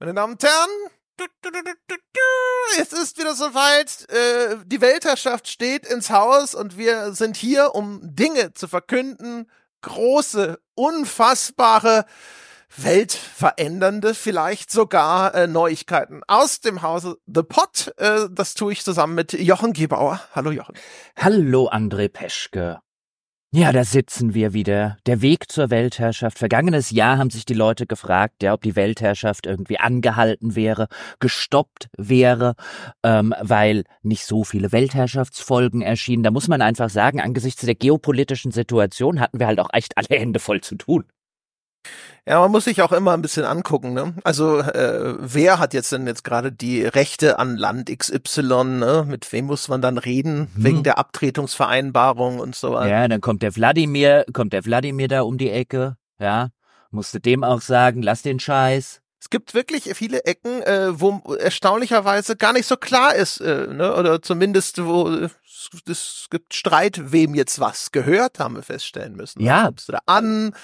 Meine Damen und Herren, es ist wieder soweit. Äh, die Weltherrschaft steht ins Haus und wir sind hier, um Dinge zu verkünden. Große, unfassbare, weltverändernde, vielleicht sogar äh, Neuigkeiten aus dem Hause The Pot. Äh, das tue ich zusammen mit Jochen Gebauer. Hallo Jochen. Hallo André Peschke. Ja, da sitzen wir wieder. Der Weg zur Weltherrschaft. Vergangenes Jahr haben sich die Leute gefragt, ja, ob die Weltherrschaft irgendwie angehalten wäre, gestoppt wäre, ähm, weil nicht so viele Weltherrschaftsfolgen erschienen. Da muss man einfach sagen, angesichts der geopolitischen Situation hatten wir halt auch echt alle Hände voll zu tun. Ja, man muss sich auch immer ein bisschen angucken. Ne? Also äh, wer hat jetzt denn jetzt gerade die Rechte an Land XY? Ne? Mit wem muss man dann reden hm. wegen der Abtretungsvereinbarung und so weiter? Ja, dann kommt der Wladimir, kommt der Wladimir da um die Ecke. Ja, musste dem auch sagen, lass den Scheiß. Es gibt wirklich viele Ecken, äh, wo erstaunlicherweise gar nicht so klar ist, äh, ne? oder zumindest wo es gibt Streit, wem jetzt was gehört, haben wir feststellen müssen. Ja. Kommst du da an?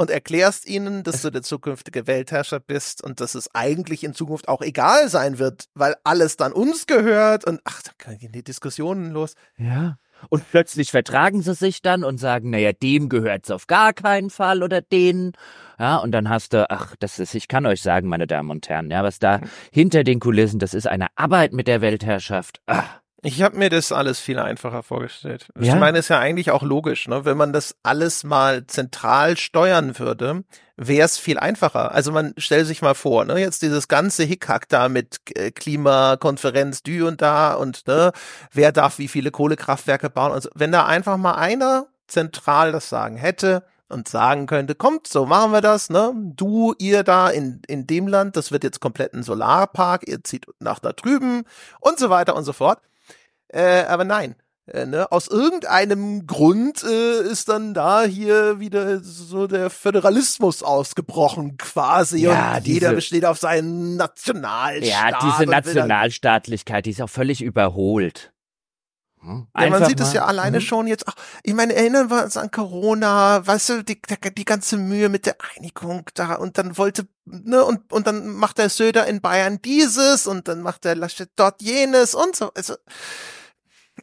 Und erklärst ihnen, dass du der zukünftige Weltherrscher bist und dass es eigentlich in Zukunft auch egal sein wird, weil alles dann uns gehört und ach, da gehen die Diskussionen los. Ja. Und plötzlich vertragen sie sich dann und sagen, naja, dem gehört's auf gar keinen Fall oder denen. Ja, und dann hast du, ach, das ist, ich kann euch sagen, meine Damen und Herren, ja, was da hinter den Kulissen, das ist eine Arbeit mit der Weltherrschaft. Ach. Ich habe mir das alles viel einfacher vorgestellt. Ja? Ich meine, ist ja eigentlich auch logisch, ne? Wenn man das alles mal zentral steuern würde, wäre es viel einfacher. Also man stellt sich mal vor, ne, jetzt dieses ganze Hickhack da mit äh, Klimakonferenz dü und da und ne, wer darf wie viele Kohlekraftwerke bauen und so. Wenn da einfach mal einer zentral das Sagen hätte, und sagen könnte, kommt, so machen wir das, ne? Du, ihr da in, in dem Land, das wird jetzt komplett ein Solarpark, ihr zieht nach da drüben und so weiter und so fort. Äh, aber nein. Äh, ne? Aus irgendeinem Grund äh, ist dann da hier wieder so der Föderalismus ausgebrochen quasi Ja, und jeder diese- besteht auf seinen Nationalstaat. Ja, diese Nationalstaatlichkeit, die ist auch völlig überholt. Hm? Ja, man sieht es ja alleine Mhm. schon jetzt. Ach, ich meine, erinnern wir uns an Corona, weißt du, die, die, die ganze Mühe mit der Einigung da und dann wollte, ne, und, und dann macht der Söder in Bayern dieses und dann macht der Laschet dort jenes und so. Also,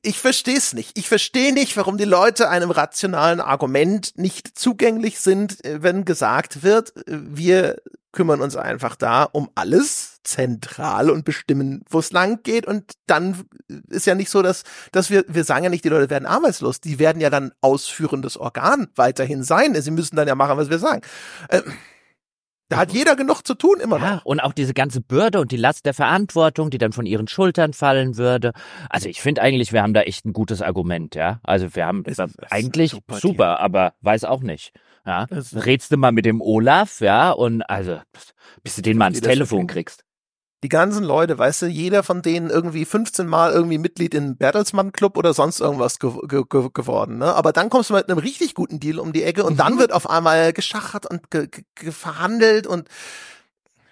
ich verstehe es nicht. Ich verstehe nicht, warum die Leute einem rationalen Argument nicht zugänglich sind, äh, wenn gesagt wird, äh, wir kümmern uns einfach da um alles zentral und bestimmen, wo es lang geht. Und dann ist ja nicht so, dass, dass wir, wir sagen ja nicht, die Leute werden arbeitslos. Die werden ja dann ausführendes Organ weiterhin sein. Sie müssen dann ja machen, was wir sagen. Ähm, da hat jeder genug zu tun immer Ja, noch. und auch diese ganze Bürde und die Last der Verantwortung, die dann von ihren Schultern fallen würde. Also ich finde eigentlich, wir haben da echt ein gutes Argument, ja. Also wir haben ist eigentlich super, super, aber weiß auch nicht. Ja, Es- redst du mal mit dem Olaf, ja, und also bis du den mal ans das Telefon kriegst. Die ganzen Leute, weißt du, jeder von denen irgendwie 15 Mal irgendwie Mitglied im Bertelsmann Club oder sonst irgendwas ge ge ge geworden, ne? Aber dann kommst du mit einem richtig guten Deal um die Ecke und dann Mhm. wird auf einmal geschachert und ge ge verhandelt und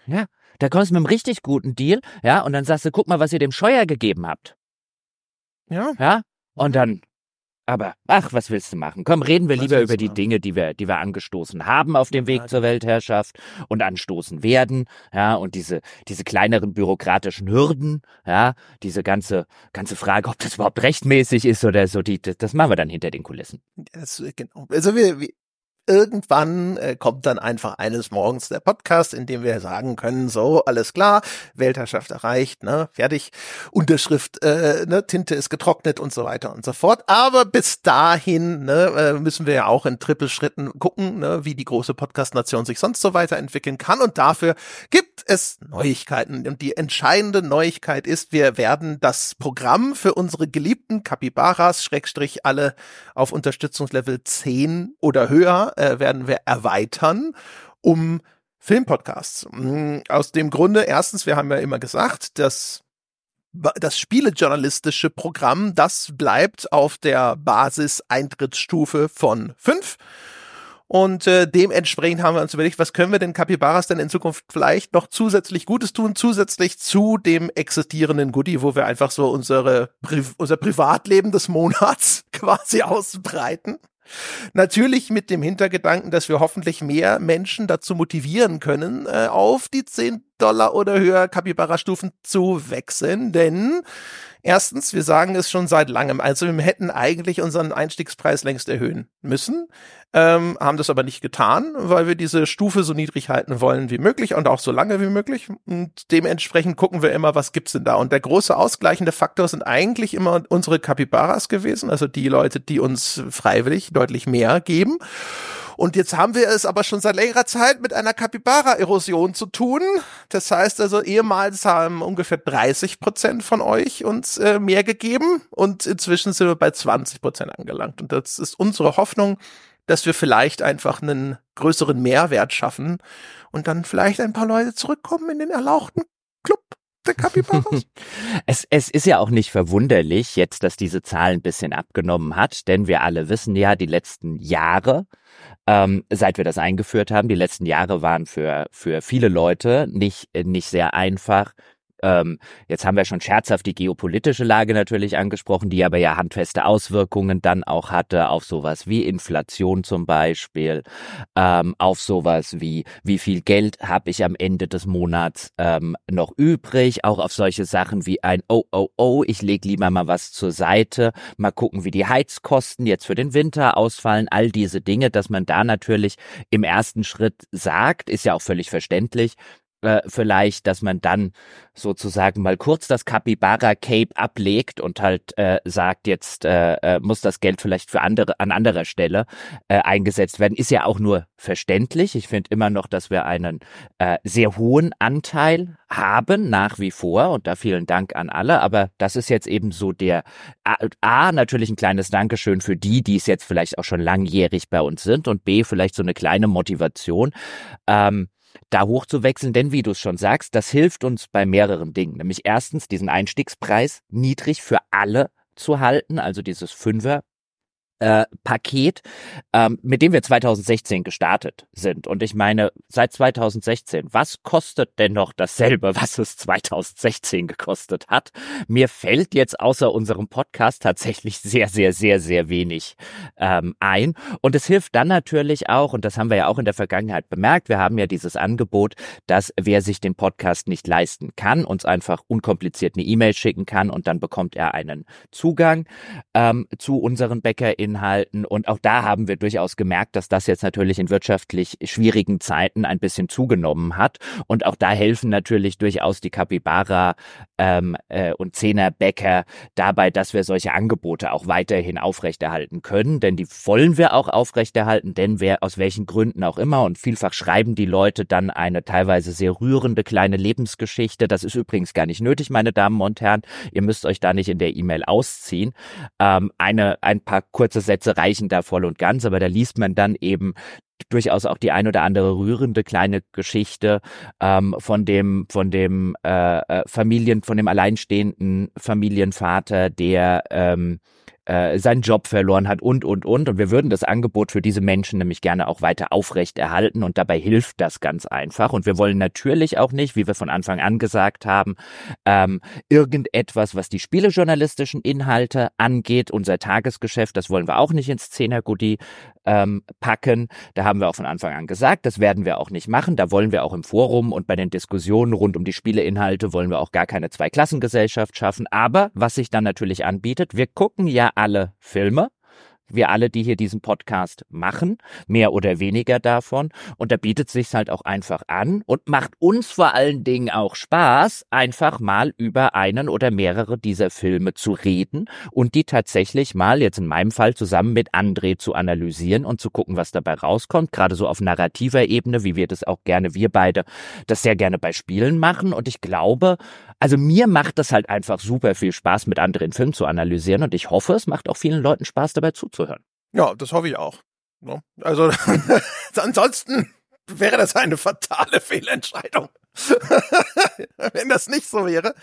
Ja, da kommst du mit einem richtig guten Deal, ja, und dann sagst du, guck mal, was ihr dem Scheuer gegeben habt, ja. ja, und dann, aber, ach, was willst du machen? Komm, reden wir Was lieber über die machen? Dinge, die wir, die wir angestoßen haben auf dem Ja, Weg zur Weltherrschaft und anstoßen werden, ja, und diese, diese kleineren bürokratischen Hürden, ja, diese ganze, ganze Frage, ob das überhaupt rechtmäßig ist oder so, die, das, das machen wir dann hinter den Kulissen. Das, genau. Also wir, wir irgendwann äh, kommt dann einfach eines Morgens der Podcast, in dem wir sagen können, so, alles klar, Weltherrschaft erreicht, ne, fertig, Unterschrift, äh, ne, Tinte ist getrocknet und so weiter und so fort. Aber bis dahin ne, äh, müssen wir ja auch in Trippelschritten gucken, ne, wie die große Podcast-Nation sich sonst so weiterentwickeln kann. Und dafür gibt es Neuigkeiten. Und die entscheidende Neuigkeit ist, wir werden das Programm für unsere geliebten Capybaras, Schrägstrich alle auf Unterstützungslevel 10 oder höher, äh, werden wir erweitern um Filmpodcasts. Mm, Aus dem Grunde, erstens, wir haben ja immer gesagt, dass das spielejournalistische Programm, das bleibt auf der Basis-Eintrittsstufe von 5. Und äh, dementsprechend haben wir uns überlegt, was können wir den Capybaras denn in Zukunft vielleicht noch zusätzlich Gutes tun, zusätzlich zu dem existierenden Goodie, wo wir einfach so unsere Pri unser Privatleben des Monats quasi ausbreiten. Natürlich mit dem Hintergedanken, dass wir hoffentlich mehr Menschen dazu motivieren können, äh, auf die zehn Dollar oder höher Capybara-Stufen zu wechseln, denn Erstens, wir sagen es schon seit langem. Also wir hätten eigentlich unseren Einstiegspreis längst erhöhen müssen, ähm, haben das aber nicht getan, weil wir diese Stufe so niedrig halten wollen wie möglich und auch so lange wie möglich. Und dementsprechend gucken wir immer, was gibt's denn da. Und der große ausgleichende Faktor sind eigentlich immer unsere Capybaras gewesen, also die Leute, die uns freiwillig deutlich mehr geben. Und jetzt haben wir es aber schon seit längerer Zeit mit einer Capybara-Erosion zu tun. Das heißt also, ehemals haben ungefähr 30 Prozent von euch uns äh, mehr gegeben und inzwischen sind wir bei 20 Prozent angelangt. Und das ist unsere Hoffnung, dass wir vielleicht einfach einen größeren Mehrwert schaffen und dann vielleicht ein paar Leute zurückkommen in den erlauchten Club der Capybaras. es, es ist ja auch nicht verwunderlich jetzt, dass diese Zahl ein bisschen abgenommen hat, denn wir alle wissen ja, die letzten Jahre ähm, seit wir das eingeführt haben. Die letzten Jahre waren für, für viele Leute nicht, nicht sehr einfach. Ähm, jetzt haben wir schon scherzhaft die geopolitische Lage natürlich angesprochen, die aber ja handfeste Auswirkungen dann auch hatte auf sowas wie Inflation zum Beispiel, ähm, auf sowas wie wie viel Geld habe ich am Ende des Monats ähm, noch übrig, auch auf solche Sachen wie ein Oh oh oh, ich leg lieber mal was zur Seite, mal gucken, wie die Heizkosten jetzt für den Winter ausfallen, all diese Dinge, dass man da natürlich im ersten Schritt sagt, ist ja auch völlig verständlich, äh, vielleicht, dass man dann sozusagen mal kurz das Capybara Cape ablegt und halt äh, sagt, jetzt äh, äh, muss das Geld vielleicht für andere an anderer Stelle äh, eingesetzt werden, ist ja auch nur verständlich. Ich finde immer noch, dass wir einen äh, sehr hohen Anteil haben nach wie vor und da vielen Dank an alle. Aber das ist jetzt eben so der A, A natürlich ein kleines Dankeschön für die, die es jetzt vielleicht auch schon langjährig bei uns sind und B vielleicht so eine kleine Motivation. Ähm, da hochzuwechseln, denn wie du es schon sagst, das hilft uns bei mehreren Dingen. Nämlich erstens diesen Einstiegspreis niedrig für alle zu halten, also dieses Fünfer äh, Paket, ähm, mit dem wir 2016 gestartet sind. Und ich meine, seit 2016, was kostet denn noch dasselbe, was es 2016 gekostet hat? Mir fällt jetzt außer unserem Podcast tatsächlich sehr, sehr, sehr, sehr wenig ähm, ein. Und es hilft dann natürlich auch, und das haben wir ja auch in der Vergangenheit bemerkt, wir haben ja dieses Angebot, dass wer sich den Podcast nicht leisten kann, uns einfach unkompliziert eine E-Mail schicken kann und dann bekommt er einen Zugang ähm, zu unseren BäckerInnen Inhalten. Und auch da haben wir durchaus gemerkt, dass das jetzt natürlich in wirtschaftlich schwierigen Zeiten ein bisschen zugenommen hat. Und auch da helfen natürlich durchaus die Capybara ähm, äh, und Zehnerbäcker dabei, dass wir solche Angebote auch weiterhin aufrechterhalten können. Denn die wollen wir auch aufrechterhalten, denn wer aus welchen Gründen auch immer. Und vielfach schreiben die Leute dann eine teilweise sehr rührende kleine Lebensgeschichte. Das ist übrigens gar nicht nötig, meine Damen und Herren. Ihr müsst euch da nicht in der E-Mail ausziehen. Ähm, eine, ein paar kurze kurze Sätze reichen da voll und ganz, aber da liest man dann eben durchaus auch die ein oder andere rührende kleine Geschichte ähm, von dem von dem äh, äh Familien von dem alleinstehenden Familienvater, der ähm, äh, seinen Job verloren hat und, und, und. Und wir würden das Angebot für diese Menschen nämlich gerne auch weiter aufrechterhalten und dabei hilft das ganz einfach. Und wir wollen natürlich auch nicht, wie wir von Anfang an gesagt haben, ähm, irgendetwas, was die spielejournalistischen Inhalte angeht, unser Tagesgeschäft, das wollen wir auch nicht ins Zehner-Goodie ähm, packen. Da haben wir auch von Anfang an gesagt, das werden wir auch nicht machen. Da wollen wir auch im Forum und bei den Diskussionen rund um die Spieleinhalte wollen wir auch gar keine Zweiklassengesellschaft schaffen. Aber was sich dann natürlich anbietet, wir gucken ja alle Filme wir alle, die hier diesen Podcast machen, mehr oder weniger davon. Und da bietet sich halt auch einfach an und macht uns vor allen Dingen auch Spaß, einfach mal über einen oder mehrere dieser Filme zu reden und die tatsächlich mal, jetzt in meinem Fall, zusammen mit André zu analysieren und zu gucken, was dabei rauskommt. Gerade so auf narrativer Ebene, wie wir das auch gerne, wir beide, das sehr gerne bei Spielen machen. Und ich glaube, also mir macht das halt einfach super viel Spaß, mit anderen Filmen zu analysieren und ich hoffe, es macht auch vielen Leuten Spaß, dabei zuzuhören. Ja, das hoffe ich auch. Also ansonsten wäre das eine fatale Fehlentscheidung. Wenn das nicht so wäre.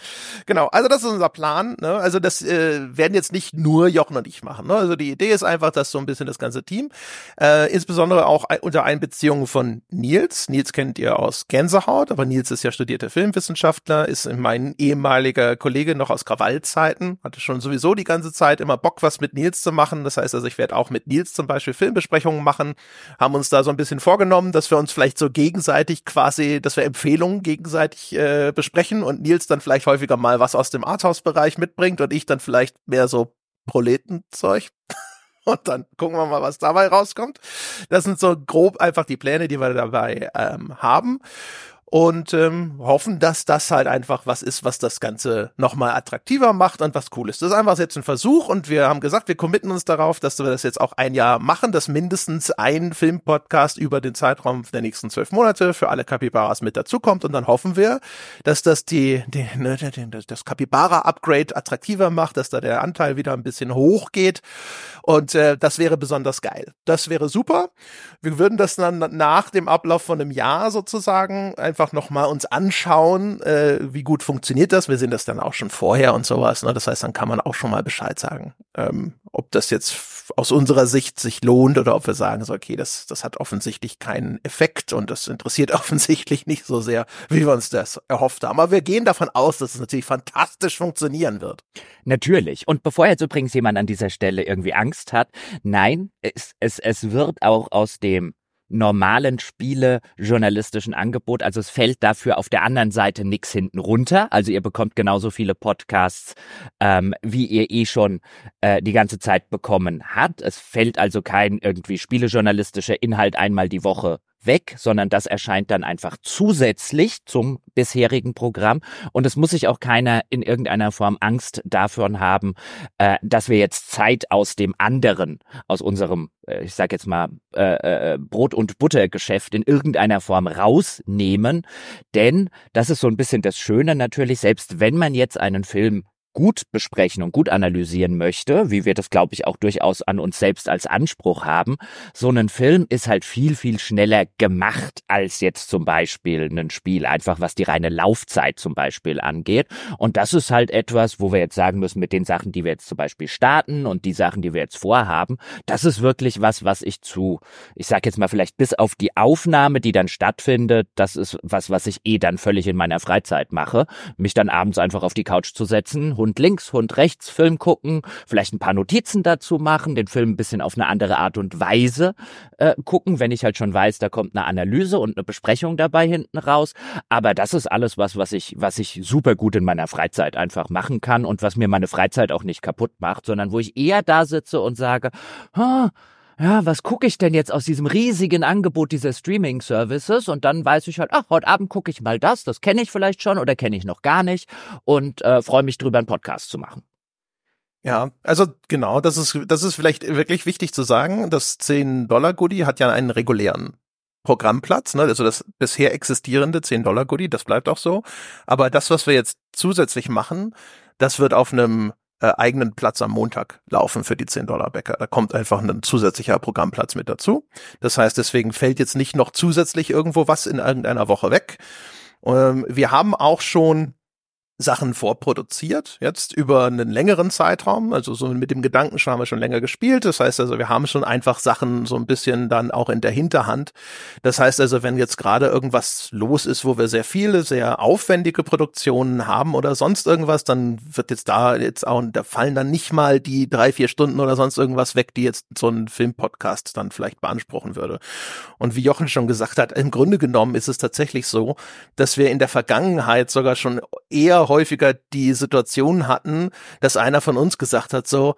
Genau, also das ist unser Plan. Ne? Also das äh, werden jetzt nicht nur Jochen und ich machen. Ne? Also die Idee ist einfach, dass so ein bisschen das ganze Team, äh, insbesondere auch unter Einbeziehung von Nils. Nils kennt ihr aus Gänsehaut, aber Nils ist ja studierter Filmwissenschaftler, ist mein ehemaliger Kollege noch aus Krawallzeiten, hatte schon sowieso die ganze Zeit immer Bock, was mit Nils zu machen. Das heißt also, ich werde auch mit Nils zum Beispiel Filmbesprechungen machen, haben uns da so ein bisschen vorgenommen, dass wir uns vielleicht so gegenseitig quasi, dass wir Empfehlungen Gegenseitig äh, besprechen und Nils dann vielleicht häufiger mal was aus dem Arthouse-Bereich mitbringt und ich dann vielleicht mehr so Proletenzeug. Und dann gucken wir mal, was dabei rauskommt. Das sind so grob einfach die Pläne, die wir dabei ähm, haben und ähm, hoffen, dass das halt einfach was ist, was das Ganze nochmal attraktiver macht und was cool ist. Das ist einfach jetzt ein Versuch und wir haben gesagt, wir committen uns darauf, dass wir das jetzt auch ein Jahr machen, dass mindestens ein Filmpodcast über den Zeitraum der nächsten zwölf Monate für alle Capybaras mit dazukommt und dann hoffen wir, dass das die, die ne, das Capybara-Upgrade attraktiver macht, dass da der Anteil wieder ein bisschen hochgeht und äh, das wäre besonders geil. Das wäre super. Wir würden das dann nach dem Ablauf von einem Jahr sozusagen einfach einfach nochmal uns anschauen, äh, wie gut funktioniert das. Wir sehen das dann auch schon vorher und sowas. Ne? Das heißt, dann kann man auch schon mal Bescheid sagen, ähm, ob das jetzt aus unserer Sicht sich lohnt oder ob wir sagen, so, okay, das, das hat offensichtlich keinen Effekt und das interessiert offensichtlich nicht so sehr, wie wir uns das erhofft haben. Aber wir gehen davon aus, dass es natürlich fantastisch funktionieren wird. Natürlich. Und bevor jetzt übrigens jemand an dieser Stelle irgendwie Angst hat, nein, es, es, es wird auch aus dem normalen Spiele journalistischen Angebot. Also es fällt dafür auf der anderen Seite nichts hinten runter. Also ihr bekommt genauso viele Podcasts, ähm, wie ihr eh schon äh, die ganze Zeit bekommen habt. Es fällt also kein irgendwie spielejournalistischer Inhalt einmal die Woche weg, sondern das erscheint dann einfach zusätzlich zum bisherigen Programm. Und es muss sich auch keiner in irgendeiner Form Angst davon haben, äh, dass wir jetzt Zeit aus dem anderen, aus unserem, äh, ich sag jetzt mal, äh, äh, Brot- und Buttergeschäft in irgendeiner Form rausnehmen. Denn das ist so ein bisschen das Schöne natürlich, selbst wenn man jetzt einen Film gut besprechen und gut analysieren möchte, wie wir das, glaube ich, auch durchaus an uns selbst als Anspruch haben, so ein Film ist halt viel, viel schneller gemacht als jetzt zum Beispiel ein Spiel, einfach was die reine Laufzeit zum Beispiel angeht. Und das ist halt etwas, wo wir jetzt sagen müssen, mit den Sachen, die wir jetzt zum Beispiel starten und die Sachen, die wir jetzt vorhaben, das ist wirklich was, was ich zu, ich sag jetzt mal vielleicht bis auf die Aufnahme, die dann stattfindet, das ist was, was ich eh dann völlig in meiner Freizeit mache, mich dann abends einfach auf die Couch zu setzen, Hund links, Hund rechts Film gucken, vielleicht ein paar Notizen dazu machen, den Film ein bisschen auf eine andere Art und Weise äh, gucken, wenn ich halt schon weiß, da kommt eine Analyse und eine Besprechung dabei hinten raus. Aber das ist alles was, was ich, was ich super gut in meiner Freizeit einfach machen kann und was mir meine Freizeit auch nicht kaputt macht, sondern wo ich eher da sitze und sage, huh, ja, was gucke ich denn jetzt aus diesem riesigen Angebot dieser Streaming-Services? Und dann weiß ich halt, ach, heute Abend gucke ich mal das, das kenne ich vielleicht schon oder kenne ich noch gar nicht und äh, freue mich drüber, einen Podcast zu machen. Ja, also genau, das ist, das ist vielleicht wirklich wichtig zu sagen. Das 10-Dollar-Goodie hat ja einen regulären Programmplatz, ne? also das bisher existierende 10-Dollar-Goodie, das bleibt auch so. Aber das, was wir jetzt zusätzlich machen, das wird auf einem äh, eigenen Platz am Montag laufen für die 10 Dollar Bäcker. Da kommt einfach ein zusätzlicher Programmplatz mit dazu. Das heißt, deswegen fällt jetzt nicht noch zusätzlich irgendwo was in irgendeiner Woche weg. Ähm, wir haben auch schon Sachen vorproduziert, jetzt über einen längeren Zeitraum. Also so mit dem Gedanken schon haben wir schon länger gespielt. Das heißt also, wir haben schon einfach Sachen so ein bisschen dann auch in der Hinterhand. Das heißt also, wenn jetzt gerade irgendwas los ist, wo wir sehr viele, sehr aufwendige Produktionen haben oder sonst irgendwas, dann wird jetzt da jetzt auch, da fallen dann nicht mal die drei, vier Stunden oder sonst irgendwas weg, die jetzt so ein Filmpodcast dann vielleicht beanspruchen würde. Und wie Jochen schon gesagt hat, im Grunde genommen ist es tatsächlich so, dass wir in der Vergangenheit sogar schon eher häufiger die Situation hatten, dass einer von uns gesagt hat, so,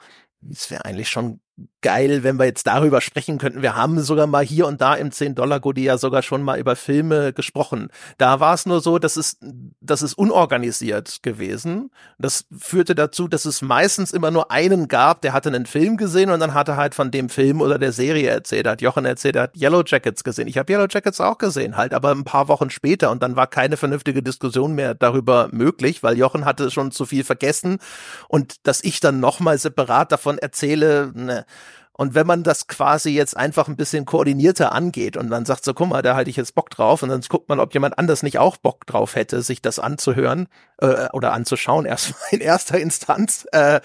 es wäre eigentlich schon geil, wenn wir jetzt darüber sprechen könnten. Wir haben sogar mal hier und da im 10-Dollar-Goodie ja sogar schon mal über Filme gesprochen. Da war es nur so, dass es, das ist unorganisiert gewesen. Das führte dazu, dass es meistens immer nur einen gab, der hatte einen Film gesehen und dann hat er halt von dem Film oder der Serie erzählt. Hat Jochen erzählt, er hat Yellow Jackets gesehen. Ich habe Yellow Jackets auch gesehen, halt aber ein paar Wochen später und dann war keine vernünftige Diskussion mehr darüber möglich, weil Jochen hatte schon zu viel vergessen und dass ich dann nochmal separat davon erzähle, ne, und wenn man das quasi jetzt einfach ein bisschen koordinierter angeht und dann sagt so, guck mal, da halte ich jetzt Bock drauf und dann guckt man, ob jemand anders nicht auch Bock drauf hätte, sich das anzuhören äh, oder anzuschauen, erstmal in erster Instanz, äh,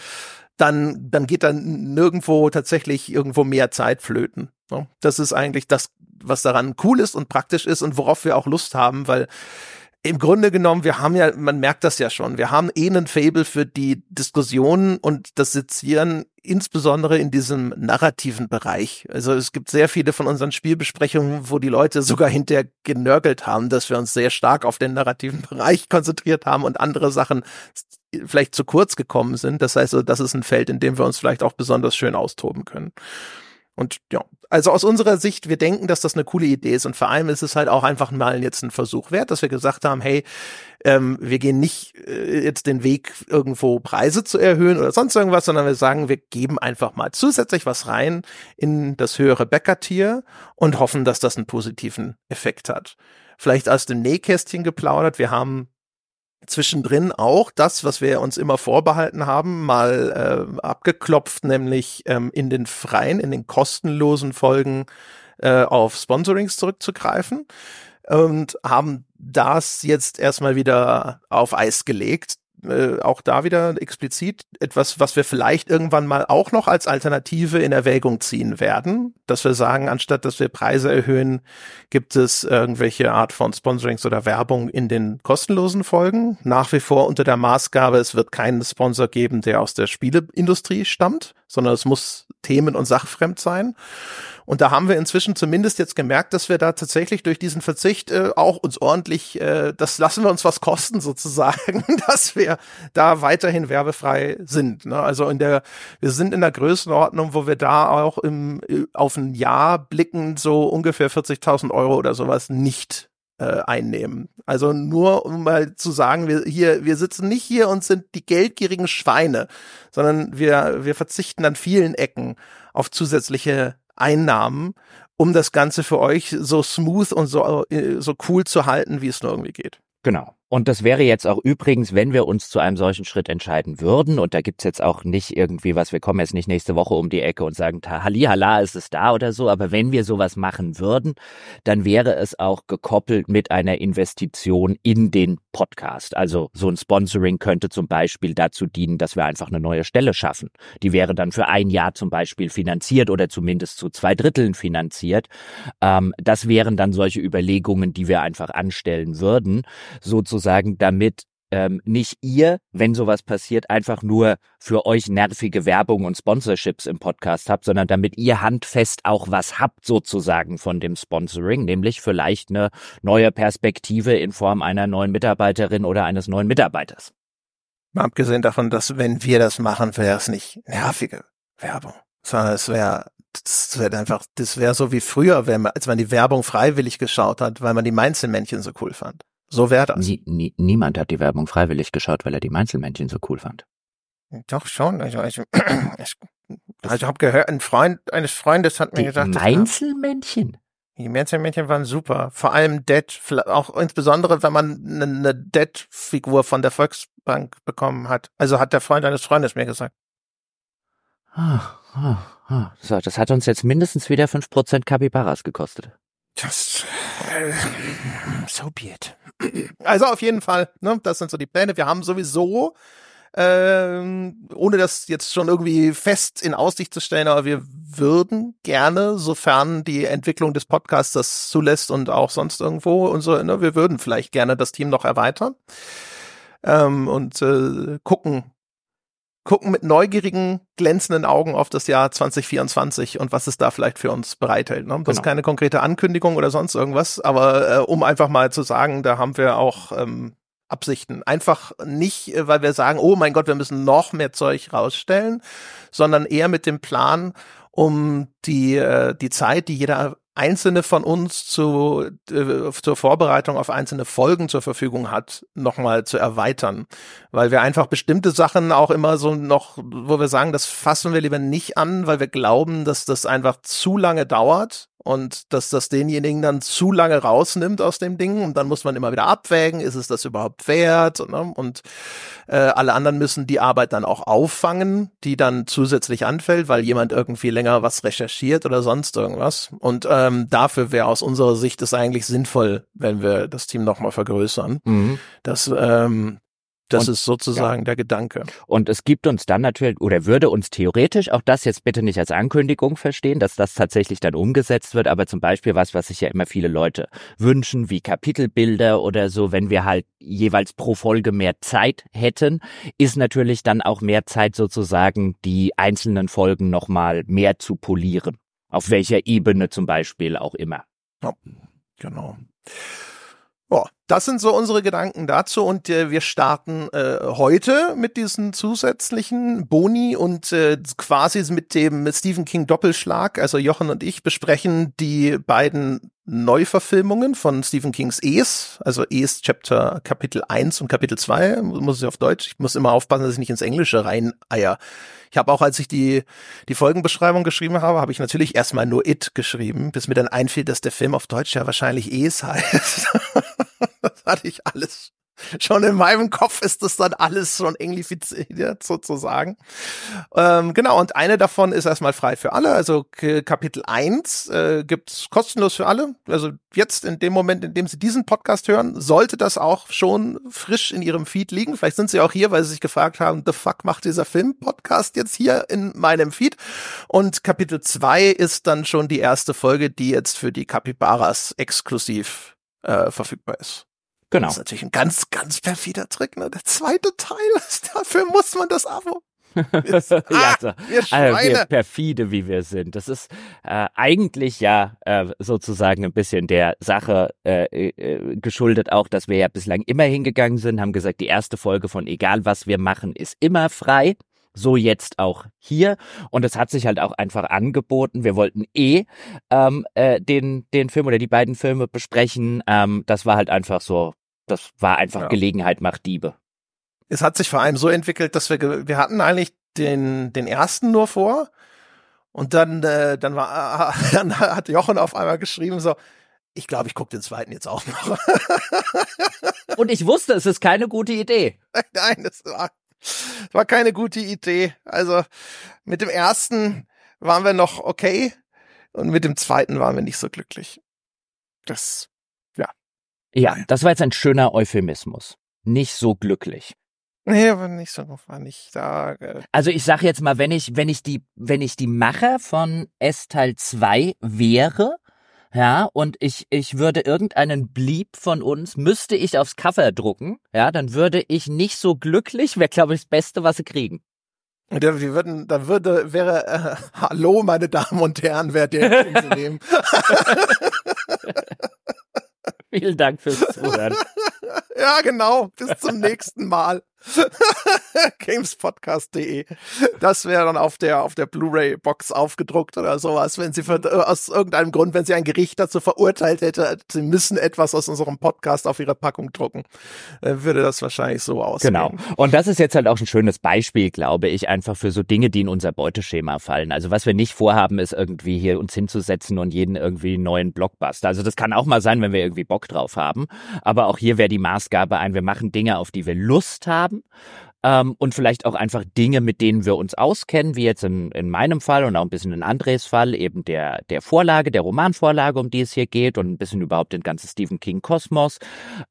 dann, dann geht dann nirgendwo tatsächlich irgendwo mehr Zeit flöten. Ne? Das ist eigentlich das, was daran cool ist und praktisch ist und worauf wir auch Lust haben, weil im Grunde genommen, wir haben ja, man merkt das ja schon, wir haben eh einen Fable für die Diskussionen und das Sezieren, insbesondere in diesem narrativen Bereich. Also es gibt sehr viele von unseren Spielbesprechungen, wo die Leute sogar hinterher genörgelt haben, dass wir uns sehr stark auf den narrativen Bereich konzentriert haben und andere Sachen vielleicht zu kurz gekommen sind. Das heißt, das ist ein Feld, in dem wir uns vielleicht auch besonders schön austoben können. Und ja, also aus unserer Sicht, wir denken, dass das eine coole Idee ist und vor allem ist es halt auch einfach mal jetzt ein Versuch wert, dass wir gesagt haben, hey, ähm, wir gehen nicht äh, jetzt den Weg, irgendwo Preise zu erhöhen oder sonst irgendwas, sondern wir sagen, wir geben einfach mal zusätzlich was rein in das höhere Bäckertier und hoffen, dass das einen positiven Effekt hat. Vielleicht aus dem Nähkästchen geplaudert, wir haben zwischendrin auch das, was wir uns immer vorbehalten haben, mal äh, abgeklopft, nämlich ähm, in den freien, in den kostenlosen Folgen äh, auf Sponsorings zurückzugreifen und haben das jetzt erstmal wieder auf Eis gelegt äh, auch da wieder explizit etwas, was wir vielleicht irgendwann mal auch noch als Alternative in Erwägung ziehen werden, dass wir sagen, anstatt dass wir Preise erhöhen, gibt es irgendwelche Art von Sponsorings oder Werbung in den kostenlosen Folgen. Nach wie vor unter der Maßgabe, es wird keinen Sponsor geben, der aus der Spieleindustrie stammt, sondern es muss themen- und sachfremd sein. Und da haben wir inzwischen zumindest jetzt gemerkt, dass wir da tatsächlich durch diesen Verzicht äh, auch uns ordentlich, äh, das lassen wir uns was kosten sozusagen, dass wir da weiterhin werbefrei sind. Ne? Also in der, wir sind in der Größenordnung, wo wir da auch im, äh, auf ein Jahr blicken, so ungefähr 40.000 Euro oder sowas nicht äh, einnehmen. Also nur um mal zu sagen, wir hier, wir sitzen nicht hier und sind die geldgierigen Schweine, sondern wir, wir verzichten an vielen Ecken auf zusätzliche Einnahmen, um das Ganze für euch so smooth und so, äh, so cool zu halten, wie es nur irgendwie geht. Genau. Und das wäre jetzt auch übrigens, wenn wir uns zu einem solchen Schritt entscheiden würden, und da gibt's jetzt auch nicht irgendwie was, wir kommen jetzt nicht nächste Woche um die Ecke und sagen, Halli, Hala, ist es da oder so, aber wenn wir sowas machen würden, dann wäre es auch gekoppelt mit einer Investition in den Podcast. Also so ein Sponsoring könnte zum Beispiel dazu dienen, dass wir einfach eine neue Stelle schaffen. Die wäre dann für ein Jahr zum Beispiel finanziert oder zumindest zu zwei Dritteln finanziert. Ähm, das wären dann solche Überlegungen, die wir einfach anstellen würden, sozusagen sozusagen, damit ähm, nicht ihr, wenn sowas passiert, einfach nur für euch nervige Werbung und Sponsorships im Podcast habt, sondern damit ihr handfest auch was habt sozusagen von dem Sponsoring, nämlich vielleicht eine neue Perspektive in Form einer neuen Mitarbeiterin oder eines neuen Mitarbeiters. Mal abgesehen davon, dass wenn wir das machen, wäre es nicht nervige Werbung, sondern es wäre das wäre einfach, das wäre so wie früher, wenn man, als man die Werbung freiwillig geschaut hat, weil man die Mainzelmännchen so cool fand. So wäre das. Nie, nie, niemand hat die Werbung freiwillig geschaut, weil er die Mainzelmännchen so cool fand. Doch schon. Also, also, ich, also habe gehört, ein Freund eines Freundes hat mir die gesagt, Mainzelmännchen. Die Mainzelmännchen waren super. Vor allem Dead, auch insbesondere, wenn man eine, eine Dead-Figur von der Volksbank bekommen hat. Also hat der Freund eines Freundes mir gesagt. Ah, ah, ah. So, das hat uns jetzt mindestens wieder fünf Prozent Capybaras gekostet. Das, äh, so be it. Also auf jeden Fall, ne, das sind so die Pläne. Wir haben sowieso, ähm, ohne das jetzt schon irgendwie fest in Aussicht zu stellen, aber wir würden gerne, sofern die Entwicklung des Podcasts das zulässt und auch sonst irgendwo und so, ne, wir würden vielleicht gerne das Team noch erweitern ähm, und äh, gucken, gucken mit neugierigen, glänzenden Augen auf das Jahr 2024 und was es da vielleicht für uns bereithält. Ne? Das genau. ist keine konkrete Ankündigung oder sonst irgendwas, aber äh, um einfach mal zu sagen, da haben wir auch ähm, Absichten. Einfach nicht, äh, weil wir sagen, oh mein Gott, wir müssen noch mehr Zeug rausstellen, sondern eher mit dem Plan, um die, äh, die Zeit, die jeder einzelne von uns zu, äh, zur Vorbereitung auf einzelne Folgen zur Verfügung hat, nochmal zu erweitern. Weil wir einfach bestimmte Sachen auch immer so noch, wo wir sagen, das fassen wir lieber nicht an, weil wir glauben, dass das einfach zu lange dauert und dass das denjenigen dann zu lange rausnimmt aus dem Ding und dann muss man immer wieder abwägen, ist es das überhaupt wert und, ne? und äh, alle anderen müssen die Arbeit dann auch auffangen, die dann zusätzlich anfällt, weil jemand irgendwie länger was recherchiert oder sonst irgendwas und ähm, dafür wäre aus unserer Sicht es eigentlich sinnvoll, wenn wir das Team nochmal vergrößern, mhm. dass ähm, Das und, ist sozusagen ja. der Gedanke. Und es gibt uns dann natürlich, oder würde uns theoretisch auch das jetzt bitte nicht als Ankündigung verstehen, dass das tatsächlich dann umgesetzt wird, aber zum Beispiel was, was sich ja immer viele Leute wünschen, wie Kapitelbilder oder so, wenn wir halt jeweils pro Folge mehr Zeit hätten, ist natürlich dann auch mehr Zeit sozusagen, die einzelnen Folgen nochmal mehr zu polieren. Auf welcher Ebene zum Beispiel auch immer. Ja, genau. Boah, das sind so unsere Gedanken dazu und äh, wir starten äh, heute mit diesen zusätzlichen Boni und äh, quasi mit dem Stephen King Doppelschlag. Also Jochen und ich besprechen die beiden Neuverfilmungen von Stephen Kings Es, also Es Chapter Kapitel 1 und Kapitel 2, muss ich auf Deutsch. Ich muss immer aufpassen, dass ich nicht ins Englische reineier. Ich habe auch, als ich die, die Folgenbeschreibung geschrieben habe, habe ich natürlich erstmal nur It geschrieben, bis mir dann einfiel, dass der Film auf Deutsch ja wahrscheinlich Es heißt. Das hatte ich alles schon in meinem Kopf ist das dann alles schon englifiziert sozusagen. Ähm, genau, und eine davon ist erstmal frei für alle. Also Kapitel 1 äh, gibt's kostenlos für alle. Also jetzt in dem Moment, in dem Sie diesen Podcast hören, sollte das auch schon frisch in Ihrem Feed liegen. Vielleicht sind Sie auch hier, weil Sie sich gefragt haben, the fuck macht dieser Film-Podcast jetzt hier in meinem Feed? Und Kapitel 2 ist dann schon die erste Folge, die jetzt für die Capybaras exklusiv äh, verfügbar ist. Genau. Das ist natürlich ein ganz, ganz perfider Trick. Ne? Der zweite Teil, ist, dafür muss man das Abo. Jetzt, ah, ja, so, wir, also wir perfide, wie wir sind. Das ist äh, eigentlich ja äh, sozusagen ein bisschen der Sache äh, äh, geschuldet auch, dass wir ja bislang immer hingegangen sind, haben gesagt, die erste Folge von egal was wir machen ist immer frei. So jetzt auch hier. Und es hat sich halt auch einfach angeboten. Wir wollten eh ähm, äh, den, den Film oder die beiden Filme besprechen. Ähm, das war halt einfach so das war einfach ja. Gelegenheit macht Diebe. Es hat sich vor allem so entwickelt, dass wir wir hatten eigentlich den den ersten nur vor und dann äh, dann war dann hat Jochen auf einmal geschrieben so ich glaube, ich gucke den zweiten jetzt auch noch. und ich wusste, es ist keine gute Idee. Nein, das war, das war keine gute Idee. Also mit dem ersten waren wir noch okay und mit dem zweiten waren wir nicht so glücklich. Das ja, das war jetzt ein schöner Euphemismus. Nicht so glücklich. Nee, aber nicht so, war nicht da. Äh. Also ich sag jetzt mal, wenn ich, wenn ich die, wenn ich die Macher von S Teil 2 wäre, ja, und ich, ich würde irgendeinen Blieb von uns, müsste ich aufs Cover drucken, ja, dann würde ich nicht so glücklich, wäre, glaube ich, das Beste, was sie kriegen. Wir würden, da würde, wäre, äh, hallo, meine Damen und Herren, wer der zu nehmen. Vielen Dank fürs Zuhören. ja, genau. Bis zum nächsten Mal. Gamespodcast.de. Das wäre dann auf der, auf der Blu-ray-Box aufgedruckt oder sowas, wenn sie für, äh, aus irgendeinem Grund, wenn sie ein Gericht dazu verurteilt hätte, sie müssen etwas aus unserem Podcast auf ihre Packung drucken, würde das wahrscheinlich so aussehen. Genau. Und das ist jetzt halt auch ein schönes Beispiel, glaube ich, einfach für so Dinge, die in unser Beuteschema fallen. Also was wir nicht vorhaben, ist irgendwie hier uns hinzusetzen und jeden irgendwie neuen Blockbuster. Also das kann auch mal sein, wenn wir irgendwie Bock drauf haben. Aber auch hier wäre die Maßgabe ein, wir machen Dinge, auf die wir Lust haben haben. Ähm, und vielleicht auch einfach Dinge, mit denen wir uns auskennen, wie jetzt in, in meinem Fall und auch ein bisschen in Andres Fall, eben der, der Vorlage, der Romanvorlage, um die es hier geht und ein bisschen überhaupt den ganzen Stephen King Kosmos,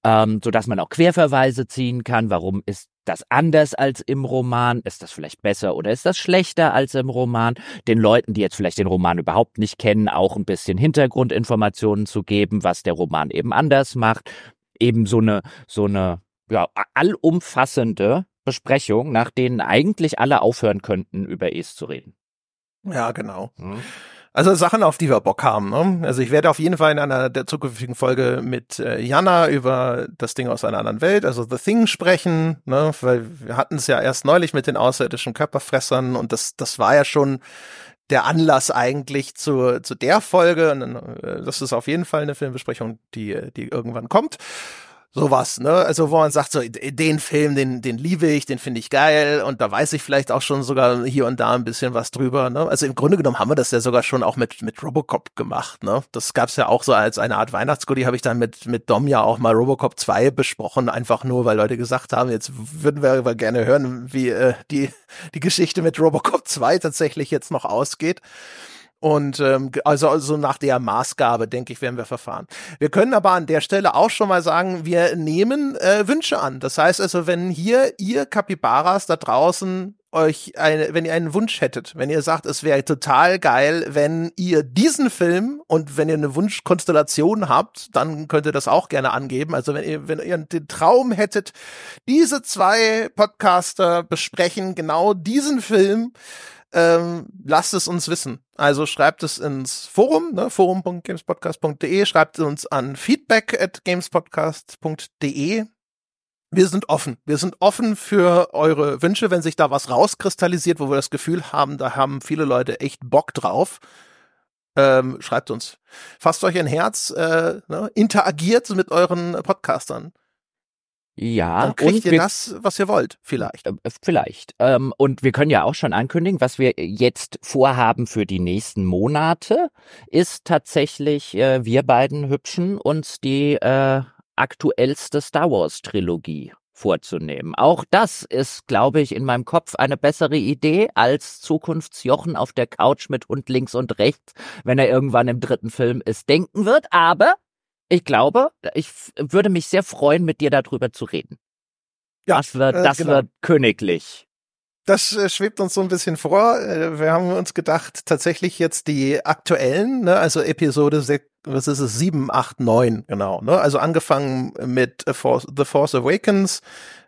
ähm, sodass man auch Querverweise ziehen kann. Warum ist das anders als im Roman? Ist das vielleicht besser oder ist das schlechter als im Roman? Den Leuten, die jetzt vielleicht den Roman überhaupt nicht kennen, auch ein bisschen Hintergrundinformationen zu geben, was der Roman eben anders macht. Eben so eine, so eine ja, allumfassende Besprechung, nach denen eigentlich alle aufhören könnten, über Es zu reden. Ja, genau. Mhm. Also Sachen, auf die wir Bock haben. Ne? Also ich werde auf jeden Fall in einer der zukünftigen Folge mit äh, Jana über das Ding aus einer anderen Welt, also The Thing, sprechen, ne? weil wir hatten es ja erst neulich mit den außerirdischen Körperfressern und das, das war ja schon der Anlass eigentlich zu, zu der Folge. Und, äh, das ist auf jeden Fall eine Filmbesprechung, die, die irgendwann kommt sowas, ne? Also wo man sagt, so den Film, den, den liebe ich, den finde ich geil und da weiß ich vielleicht auch schon sogar hier und da ein bisschen was drüber, ne? Also im Grunde genommen haben wir das ja sogar schon auch mit, mit Robocop gemacht, ne? Das gab's ja auch so als eine Art Weihnachtsgoodie, habe ich dann mit, mit Dom ja auch mal Robocop 2 besprochen, einfach nur, weil Leute gesagt haben, jetzt würden wir aber gerne hören, wie äh, die, die Geschichte mit Robocop 2 tatsächlich jetzt noch ausgeht. Und ähm, also, also nach der Maßgabe, denke ich, werden wir verfahren. Wir können aber an der Stelle auch schon mal sagen, wir nehmen äh, Wünsche an. Das heißt also, wenn hier ihr Kapibaras da draußen euch eine, wenn ihr einen Wunsch hättet, wenn ihr sagt, es wäre total geil, wenn ihr diesen Film und wenn ihr eine Wunschkonstellation habt, dann könnt ihr das auch gerne angeben. Also wenn ihr, wenn ihr den Traum hättet, diese zwei Podcaster besprechen genau diesen Film, ähm, lasst es uns wissen. Also schreibt es ins Forum, ne, forum.gamespodcast.de, schreibt uns an feedback at gamespodcast.de. Wir sind offen. Wir sind offen für eure Wünsche, wenn sich da was rauskristallisiert, wo wir das Gefühl haben, da haben viele Leute echt Bock drauf. Ähm, schreibt uns. Fasst euch ein Herz, äh, ne, interagiert mit euren Podcastern. Ja, Dann kriegt ihr wir, das, was ihr wollt, vielleicht. äh, vielleicht. Ähm, und wir können ja auch schon ankündigen, was wir jetzt vorhaben für die nächsten Monate, ist tatsächlich, äh, wir beiden Hübschen uns die äh, aktuellste Star Wars Trilogie vorzunehmen. Auch das ist, glaube ich, in meinem Kopf eine bessere Idee als Zukunftsjochen auf der Couch mit Hund links und rechts, wenn er irgendwann im dritten Film ist, denken wird. Aber ich glaube, ich würde mich sehr freuen, mit dir darüber zu reden. Ja, das wird, äh, das genau. wird königlich. Das äh, schwebt uns so ein bisschen vor. Äh, wir haben uns gedacht, tatsächlich jetzt die aktuellen, ne, also Episode 6, was ist es, 7, 8, 9, genau, ne? Also angefangen mit A Force, The Force Awakens,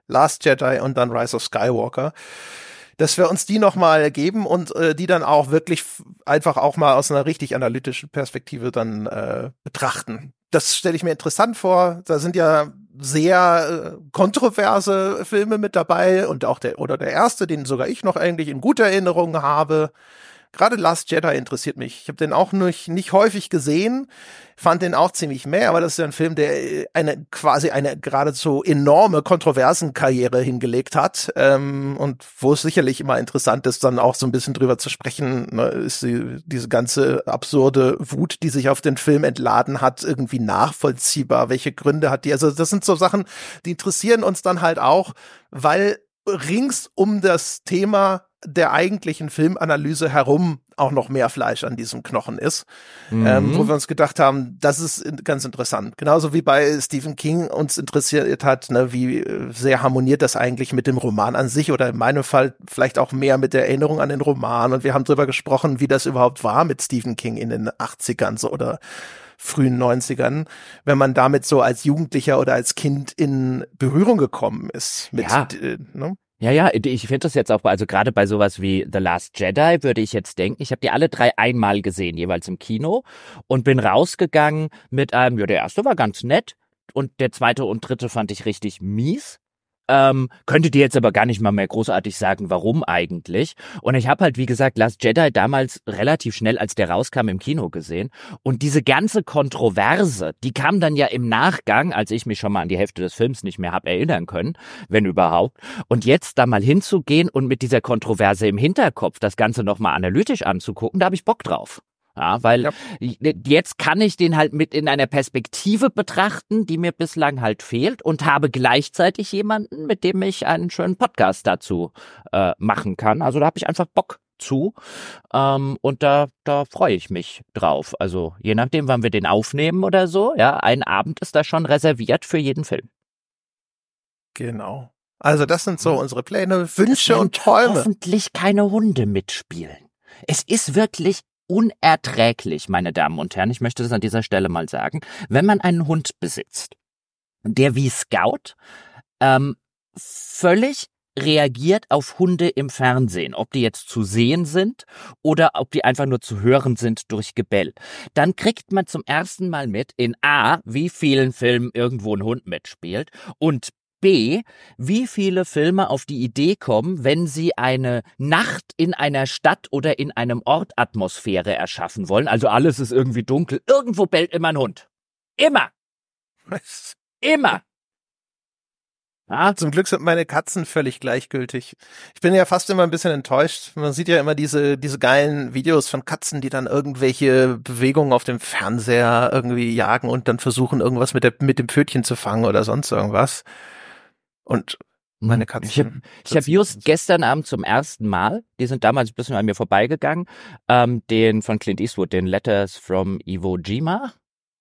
Last Jedi und dann Rise of Skywalker. Dass wir uns die nochmal geben und äh, die dann auch wirklich einfach auch mal aus einer richtig analytischen Perspektive dann äh, betrachten. Das stelle ich mir interessant vor. Da sind ja sehr äh, kontroverse Filme mit dabei und auch der oder der erste, den sogar ich noch eigentlich in guter Erinnerung habe. Gerade Last Jedi interessiert mich. Ich habe den auch nicht, nicht häufig gesehen, fand den auch ziemlich mehr, aber das ist ja ein Film, der äh, eine quasi eine geradezu enorme Kontroversenkarriere hingelegt hat ähm, und wo es sicherlich immer interessant ist, dann auch so ein bisschen drüber zu sprechen, ne, ist die, diese ganze absurde Wut, die sich auf den Film entladen hat, irgendwie nachvollziehbar? Welche Gründe hat die? Also das sind so Sachen, die interessieren uns dann halt auch, weil rings um das Thema der eigentlichen Filmanalyse herum auch noch mehr Fleisch an diesem Knochen ist, ähm, Mhm. wo wir uns gedacht haben, das ist in- ganz interessant. Genauso wie bei Stephen King uns interessiert hat, ne, wie äh, sehr harmoniert das eigentlich mit dem Roman an sich oder in meinem Fall vielleicht auch mehr mit der Erinnerung an den Roman. Und wir haben drüber gesprochen, wie das überhaupt war mit Stephen King in den 80ern so oder frühen 90ern, wenn man damit so als Jugendlicher oder als Kind in Berührung gekommen ist mit, Ja. äh, ne? Ja, ja, ich finde das jetzt auch, also gerade bei sowas wie The Last Jedi würde ich jetzt denken, ich habe die alle drei einmal gesehen, jeweils im Kino und bin rausgegangen mit einem, ja, der erste war ganz nett und der zweite und dritte fand ich richtig mies. Ähm, könnte dir jetzt aber gar nicht mal mehr großartig sagen, warum eigentlich. Und ich habe halt, wie gesagt, Last Jedi damals relativ schnell, als der rauskam, im Kino gesehen. Und diese ganze Kontroverse, die kam dann ja im Nachgang, als ich mich schon mal an die Hälfte des Films nicht mehr habe erinnern können, wenn überhaupt. Und jetzt da mal hinzugehen und mit dieser Kontroverse im Hinterkopf das Ganze nochmal analytisch anzugucken, da habe ich Bock drauf. Ja, weil Ja. jetzt kann ich den halt mit in einer Perspektive betrachten, die mir bislang halt fehlt und habe gleichzeitig jemanden, mit dem ich einen schönen Podcast dazu äh, machen kann. Also da habe ich einfach Bock zu ähm, und da da freue ich mich drauf. Also je nachdem, wann wir den aufnehmen oder so, ja, ein Abend ist da schon reserviert für jeden Film. Genau. Also das sind so unsere Pläne, Wünsche und Träume. Hoffentlich keine Hunde mitspielen. Es ist wirklich unerträglich, meine Damen und Herren. Ich möchte das an dieser Stelle mal sagen. Wenn man einen Hund besitzt, der wie Scout ähm, völlig reagiert auf Hunde im Fernsehen, ob die jetzt zu sehen sind oder ob die einfach nur zu hören sind durch Gebell, dann kriegt man zum ersten Mal mit in A, wie vielen Filmen irgendwo ein Hund mitspielt und B, wie viele Filme auf die Idee kommen, wenn sie eine Nacht in einer Stadt oder in einem Ort Atmosphäre erschaffen wollen. Also alles ist irgendwie dunkel. Irgendwo bellt immer ein Hund. Immer. Immer. Ja, Zum Glück sind meine Katzen völlig gleichgültig. Ich bin ja fast immer ein bisschen enttäuscht. Man sieht ja immer diese, diese geilen Videos von Katzen, die dann irgendwelche Bewegungen auf dem Fernseher irgendwie jagen und dann versuchen, irgendwas mit, der, mit dem Pfötchen zu fangen oder sonst irgendwas. Und meine Katzen. Ich habe hab just gestern Abend zum ersten Mal, die sind damals ein bisschen an mir vorbeigegangen, ähm, den von Clint Eastwood, den Letters from Iwo Jima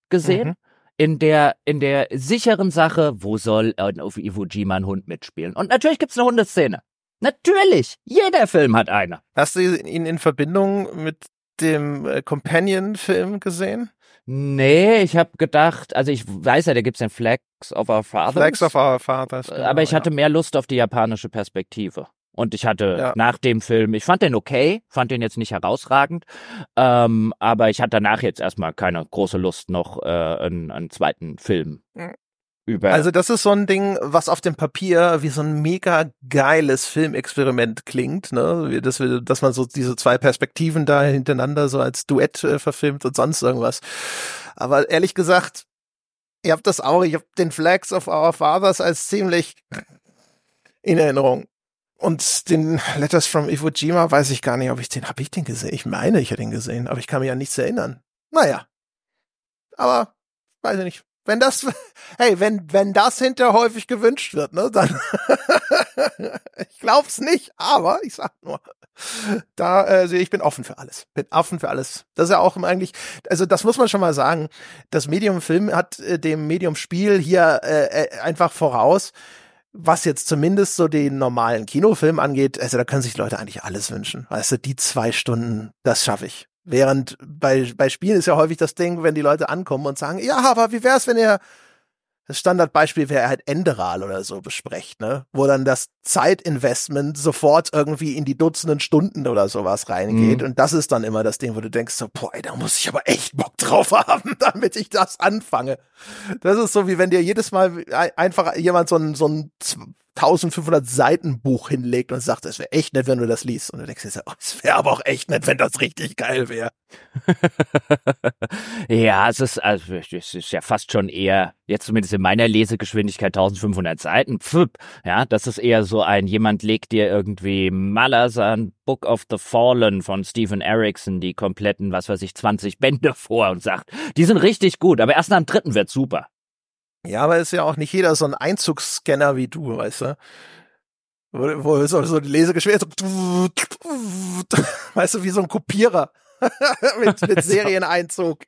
gesehen. Mhm. In der, in der sicheren Sache, wo soll auf Iwo Jima ein Hund mitspielen? Und natürlich gibt's eine Hundeszene. Natürlich. Jeder Film hat eine. Hast du ihn in Verbindung mit dem äh, Companion-Film gesehen? Nee, ich habe gedacht, also ich weiß ja, da gibt's den Flags of Our Fathers. Flags of Our Fathers. Genau, aber ich hatte ja. mehr Lust auf die japanische Perspektive. Und ich hatte ja. nach dem Film, ich fand den okay, fand den jetzt nicht herausragend, ähm, aber ich hatte danach jetzt erstmal keine große Lust, noch äh, einen, einen zweiten Film über. Also das ist so ein Ding, was auf dem Papier wie so ein mega geiles Filmexperiment klingt, ne? Dass, wir, dass man so diese zwei Perspektiven da hintereinander so als Duett äh, verfilmt und sonst irgendwas. Aber ehrlich gesagt, ihr habt das auch, ich hab den Flags of Our Fathers als ziemlich in Erinnerung. Und den Letters from Iwo Jima weiß ich gar nicht, ob ich den, habe ich den gesehen? Ich meine, ich hätte ihn gesehen, aber ich kann mich an nichts erinnern. Naja. Aber, weiß ich nicht wenn das, hey, wenn, wenn das hinter häufig gewünscht wird, ne, dann, ich glaub's nicht, aber ich sag nur, da, äh, ich bin offen für alles, bin offen für alles. Das ist ja auch eigentlich, also das muss man schon mal sagen, das Medium Film hat äh, dem Medium Spiel hier äh, äh, einfach voraus, was jetzt zumindest so den normalen Kinofilm angeht, also da können sich Leute eigentlich alles wünschen. Weißt du, die zwei Stunden, das schaffe ich. Während bei, bei Spielen ist ja häufig das Ding, wenn die Leute ankommen und sagen, ja, aber wie wär's, wenn ihr das Standardbeispiel wäre halt Enderal oder so besprecht, ne? Wo dann das Zeitinvestment sofort irgendwie in die Dutzenden Stunden oder sowas reingeht. Mhm. Und das ist dann immer das Ding, wo du denkst so, boah, da muss ich aber echt Bock drauf haben, damit ich das anfange. Das ist so, wie wenn dir jedes Mal einfach jemand so ein, so ein 1500 Seiten Buch hinlegt und sagt, es wäre echt nett, wenn du das liest. Und du denkst dir, oh, es wäre aber auch echt nett, wenn das richtig geil wäre. ja, es ist, also, es ist ja fast schon eher, jetzt zumindest in meiner Lesegeschwindigkeit 1500 Seiten. Pfff, ja, das ist eher so ein, jemand legt dir irgendwie Malazan Book of the Fallen von Stephen Erickson, die kompletten, was weiß ich, 20 Bände vor und sagt, die sind richtig gut, aber erst nach dem dritten wird super. Ja, aber ist ja auch nicht jeder so ein Einzugsscanner wie du, weißt du? Wo, wo so, so die Lesegeschwindigkeit, so, weißt du, wie so ein Kopierer. mit, mit Serieneinzug.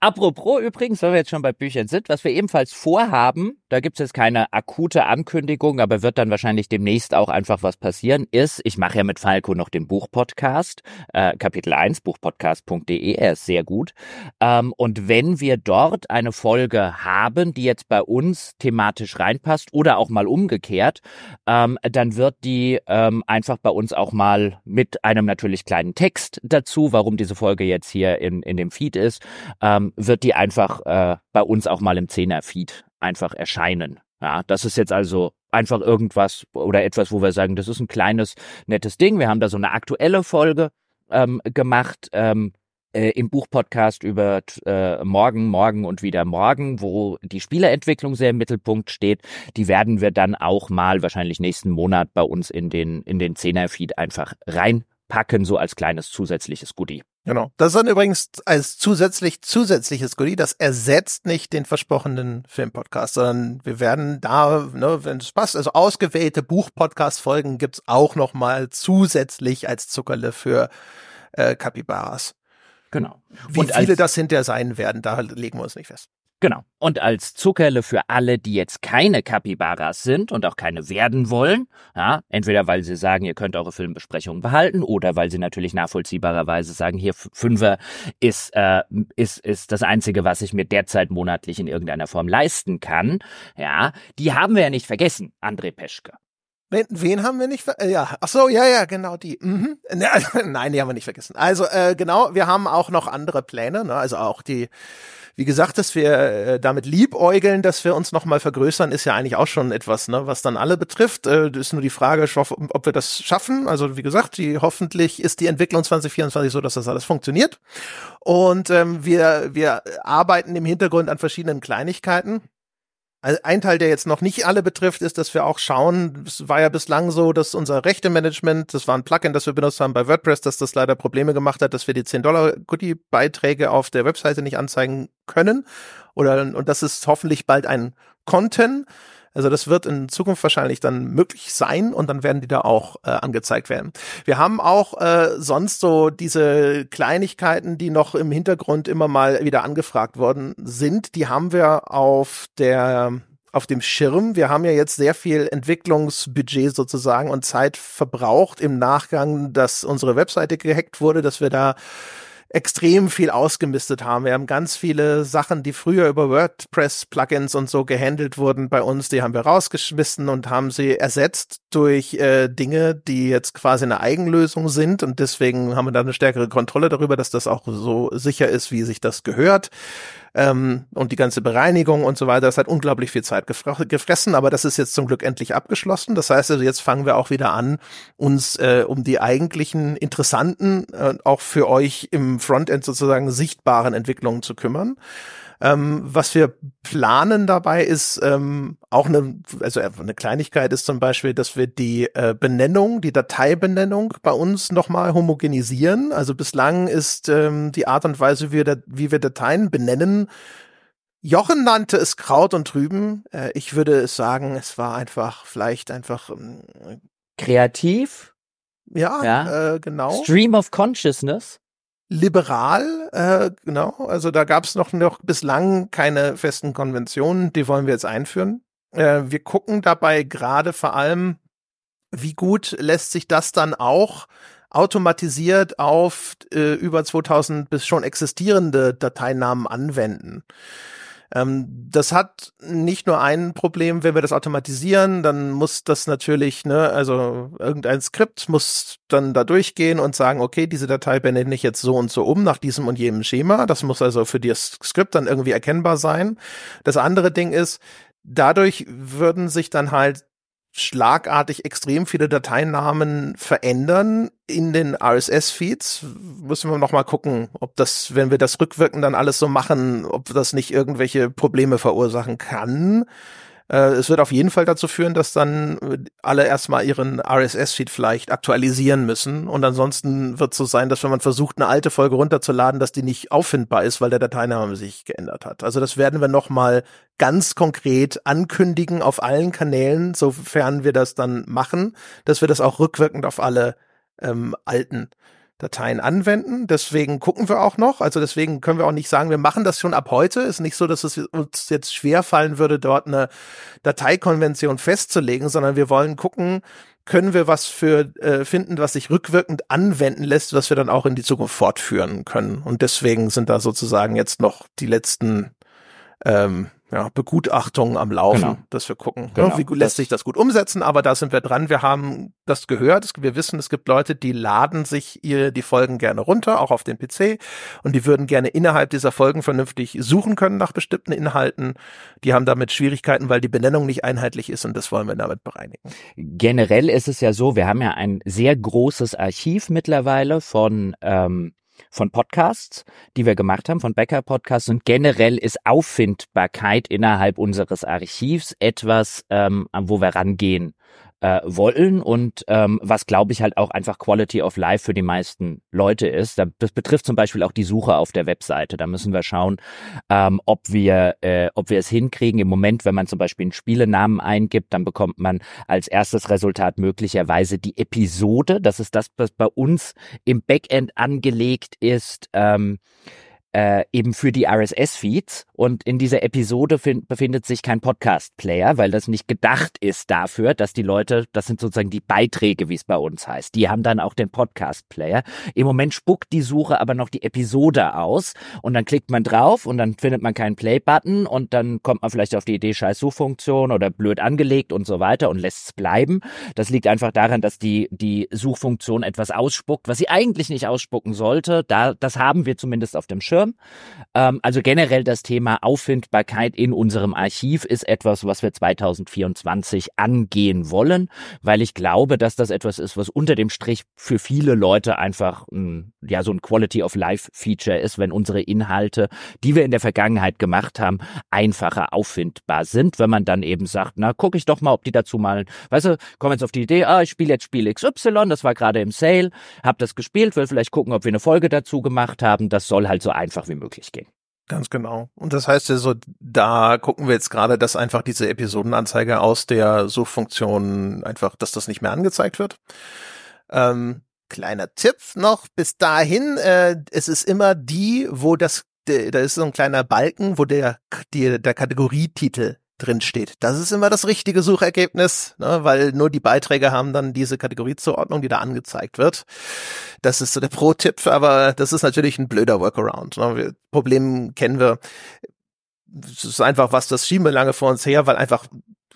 Apropos übrigens, wenn wir jetzt schon bei Büchern sind, was wir ebenfalls vorhaben, da gibt es jetzt keine akute Ankündigung, aber wird dann wahrscheinlich demnächst auch einfach was passieren, ist, ich mache ja mit Falco noch den Buchpodcast, äh, Kapitel 1, buchpodcast.de, er ist sehr gut. Ähm, und wenn wir dort eine Folge haben, die jetzt bei uns thematisch reinpasst oder auch mal umgekehrt, ähm, dann wird die ähm, einfach bei uns auch mal mit einem natürlich kleinen Text dazu, warum diese Folge jetzt hier in, in dem Feed ist, ähm, wird die einfach äh, bei uns auch mal im Zehner-Feed einfach erscheinen. Ja, das ist jetzt also einfach irgendwas oder etwas, wo wir sagen, das ist ein kleines, nettes Ding. Wir haben da so eine aktuelle Folge ähm, gemacht. Ähm, äh, im Buchpodcast über äh, Morgen, Morgen und wieder Morgen, wo die Spielerentwicklung sehr im Mittelpunkt steht. Die werden wir dann auch mal wahrscheinlich nächsten Monat bei uns in den, in den Zehner-Feed einfach rein packen, so als kleines zusätzliches Goodie. Genau. Das ist dann übrigens als zusätzlich zusätzliches Goodie. Das ersetzt nicht den versprochenen Filmpodcast, sondern wir werden da, ne, wenn es passt, also ausgewählte Buch-Podcast-Folgen gibt's auch noch mal zusätzlich als Zuckerle für äh, Capybaras. Genau. Wie Und viele das hinterher sein werden, da legen wir uns nicht fest. Genau. Und als Zuckerle für alle, die jetzt keine Capybaras sind und auch keine werden wollen, ja, entweder weil sie sagen, ihr könnt eure Filmbesprechungen behalten oder weil sie natürlich nachvollziehbarerweise sagen, hier Fünfer ist, äh, ist, ist das Einzige, was ich mir derzeit monatlich in irgendeiner Form leisten kann, ja, die haben wir ja nicht vergessen, André Peschke. Wen, wen haben wir nicht äh, ja, ach so, ja, ja, genau die. Mhm. Nein, die haben wir nicht vergessen. Also äh, genau, wir haben auch noch andere Pläne, ne? also auch die wie gesagt, dass wir äh, damit liebäugeln, dass wir uns nochmal vergrößern, ist ja eigentlich auch schon etwas, ne, was dann alle betrifft. Äh, ist nur die Frage, ob wir das schaffen. Also wie gesagt, die, hoffentlich ist die Entwicklung 2024 so, dass das alles funktioniert. Und ähm, wir, wir arbeiten im Hintergrund an verschiedenen Kleinigkeiten. Also ein Teil, der jetzt noch nicht alle betrifft, ist, dass wir auch schauen, es war ja bislang so, dass unser Rechte-Management, das war ein Plugin, das wir benutzt haben bei WordPress, dass das leider Probleme gemacht hat, dass wir die 10 Dollar Goodie-Beiträge auf der Webseite nicht anzeigen können. Oder, und das ist hoffentlich bald ein Content Also das wird in Zukunft wahrscheinlich dann möglich sein und dann werden die da auch äh, angezeigt werden. Wir haben auch äh, sonst so diese Kleinigkeiten, die noch im Hintergrund immer mal wieder angefragt worden sind, die haben wir auf der auf dem Schirm. Wir haben ja jetzt sehr viel Entwicklungsbudget sozusagen und Zeit verbraucht im Nachgang, dass unsere Webseite gehackt wurde, dass wir da extrem viel ausgemistet haben. Wir haben ganz viele Sachen, die früher über WordPress-Plugins und so gehandelt wurden bei uns, die haben wir rausgeschmissen und haben sie ersetzt durch äh, Dinge, die jetzt quasi eine Eigenlösung sind und deswegen haben wir da eine stärkere Kontrolle darüber, dass das auch so sicher ist, wie sich das gehört ähm, und die ganze Bereinigung und so weiter. Das hat unglaublich viel Zeit gefressen, aber das ist jetzt zum Glück endlich abgeschlossen. Das heißt also, jetzt fangen wir auch wieder an, uns äh, um die eigentlichen interessanten, äh, auch für euch im Frontend sozusagen sichtbaren Entwicklungen zu kümmern. Ähm, was wir planen dabei ist ähm, auch eine, also eine Kleinigkeit ist zum Beispiel, dass wir die äh, Benennung, die Dateibenennung bei uns nochmal homogenisieren. Also bislang ist ähm, die Art und Weise, wie wir, wie wir Dateien benennen, Jochen nannte es Kraut und Trüben. Äh, ich würde sagen, es war einfach, vielleicht einfach ähm, kreativ. Ja, ja. Äh, genau. Stream of Consciousness liberal, äh, genau. Also da gab es noch, noch bislang keine festen Konventionen, die wollen wir jetzt einführen. Äh, wir gucken dabei gerade vor allem, wie gut lässt sich das dann auch automatisiert auf äh, über 2000 bis schon existierende Dateinamen anwenden. Ähm, das hat nicht nur ein Problem, wenn wir das automatisieren, dann muss das natürlich, ne, also irgendein Skript muss dann da durchgehen und sagen, okay, diese Datei benenne ich jetzt so und so um nach diesem und jenem Schema. Das muss also für das Skript dann irgendwie erkennbar sein. Das andere Ding ist, dadurch würden sich dann halt schlagartig extrem viele Dateinamen verändern in den RSS-Feeds. Müssen wir noch mal gucken, ob das, wenn wir das rückwirkend dann alles so machen, ob das nicht irgendwelche Probleme verursachen kann. Äh, es wird auf jeden Fall dazu führen, dass dann äh, alle erstmal ihren RSS-Feed vielleicht aktualisieren müssen. Und ansonsten wird es so sein, dass wenn man versucht, eine alte Folge runterzuladen, dass die nicht auffindbar ist, weil der Dateiname sich geändert hat. Also das werden wir nochmal ganz konkret ankündigen auf allen Kanälen, sofern wir das dann machen, dass wir das auch rückwirkend auf alle ähm, alten Dateien anwenden. Deswegen gucken wir auch noch. Also deswegen können wir auch nicht sagen, wir machen das schon ab heute. Ist nicht so, dass es uns jetzt schwer fallen würde, dort eine Dateikonvention festzulegen, sondern wir wollen gucken, können wir was für äh, finden, was sich rückwirkend anwenden lässt, was wir dann auch in die Zukunft fortführen können. Und deswegen sind da sozusagen jetzt noch die letzten ähm, ja, Begutachtungen am Laufen, genau. dass wir gucken, ne, genau. ja, wie lässt sich das gut umsetzen. Aber da sind wir dran. Wir haben das gehört. Wir wissen, es gibt Leute, die laden sich ihr die Folgen gerne runter, auch auf den PC, und die würden gerne innerhalb dieser Folgen vernünftig suchen können nach bestimmten Inhalten. Die haben damit Schwierigkeiten, weil die Benennung nicht einheitlich ist, und das wollen wir damit bereinigen. Generell ist es ja so, wir haben ja ein sehr großes Archiv mittlerweile von ähm, von Podcasts, die wir gemacht haben, von Becker Podcasts und generell ist Auffindbarkeit innerhalb unseres Archivs etwas, ähm, wo wir rangehen äh, wollen und ähm, was glaube ich halt auch einfach Quality of Life für die meisten Leute ist. Das betrifft zum Beispiel auch die Suche auf der Webseite. Da müssen wir schauen, ähm, ob wir äh, ob wir es hinkriegen. Im Moment, wenn man zum Beispiel einen Spielenamen eingibt, dann bekommt man als erstes Resultat möglicherweise die Episode. Das ist das, was bei uns im Backend angelegt ist. Ähm, äh, eben für die RSS-Feeds. Und in dieser Episode befindet sich kein Podcast-Player, weil das nicht gedacht ist dafür, dass die Leute, das sind sozusagen die Beiträge, wie es bei uns heißt, die haben dann auch den Podcast-Player. Im Moment spuckt die Suche aber noch die Episode aus und dann klickt man drauf und dann findet man keinen Play-Button und dann kommt man vielleicht auf die Idee, scheiß Suchfunktion oder blöd angelegt und so weiter und lässt es bleiben. Das liegt einfach daran, dass die, die Suchfunktion etwas ausspuckt, was sie eigentlich nicht ausspucken sollte. Da, das haben wir zumindest auf dem Schirm. Ähm, also generell das Thema Auffindbarkeit in unserem Archiv ist etwas, was wir 2024 angehen wollen, weil ich glaube, dass das etwas ist, was unter dem Strich für viele Leute einfach ein, ja so ein Quality of Life Feature ist, wenn unsere Inhalte, die wir in der Vergangenheit gemacht haben, einfacher auffindbar sind, wenn man dann eben sagt, na gucke ich doch mal, ob die dazu mal, weißt du, komm jetzt auf die Idee, ah, ich spiele jetzt Spiel XY, das war gerade im Sale, hab das gespielt, will vielleicht gucken, ob wir eine Folge dazu gemacht haben, das soll halt so einfach einfach wie möglich gehen. Ganz genau. Und das heißt ja so, da gucken wir jetzt gerade, dass einfach diese Episodenanzeige aus der Suchfunktion einfach, dass das nicht mehr angezeigt wird. Ähm, kleiner Tipp noch bis dahin, äh, es ist immer die, wo das, da ist so ein kleiner Balken, wo der, die, der Kategorietitel drin steht. Das ist immer das richtige Suchergebnis, ne, weil nur die Beiträge haben dann diese Kategoriezuordnung, die da angezeigt wird. Das ist so der Pro-Tipp, aber das ist natürlich ein blöder Workaround. Ne. Problem kennen wir. Es ist einfach was, das schieben wir lange vor uns her, weil einfach,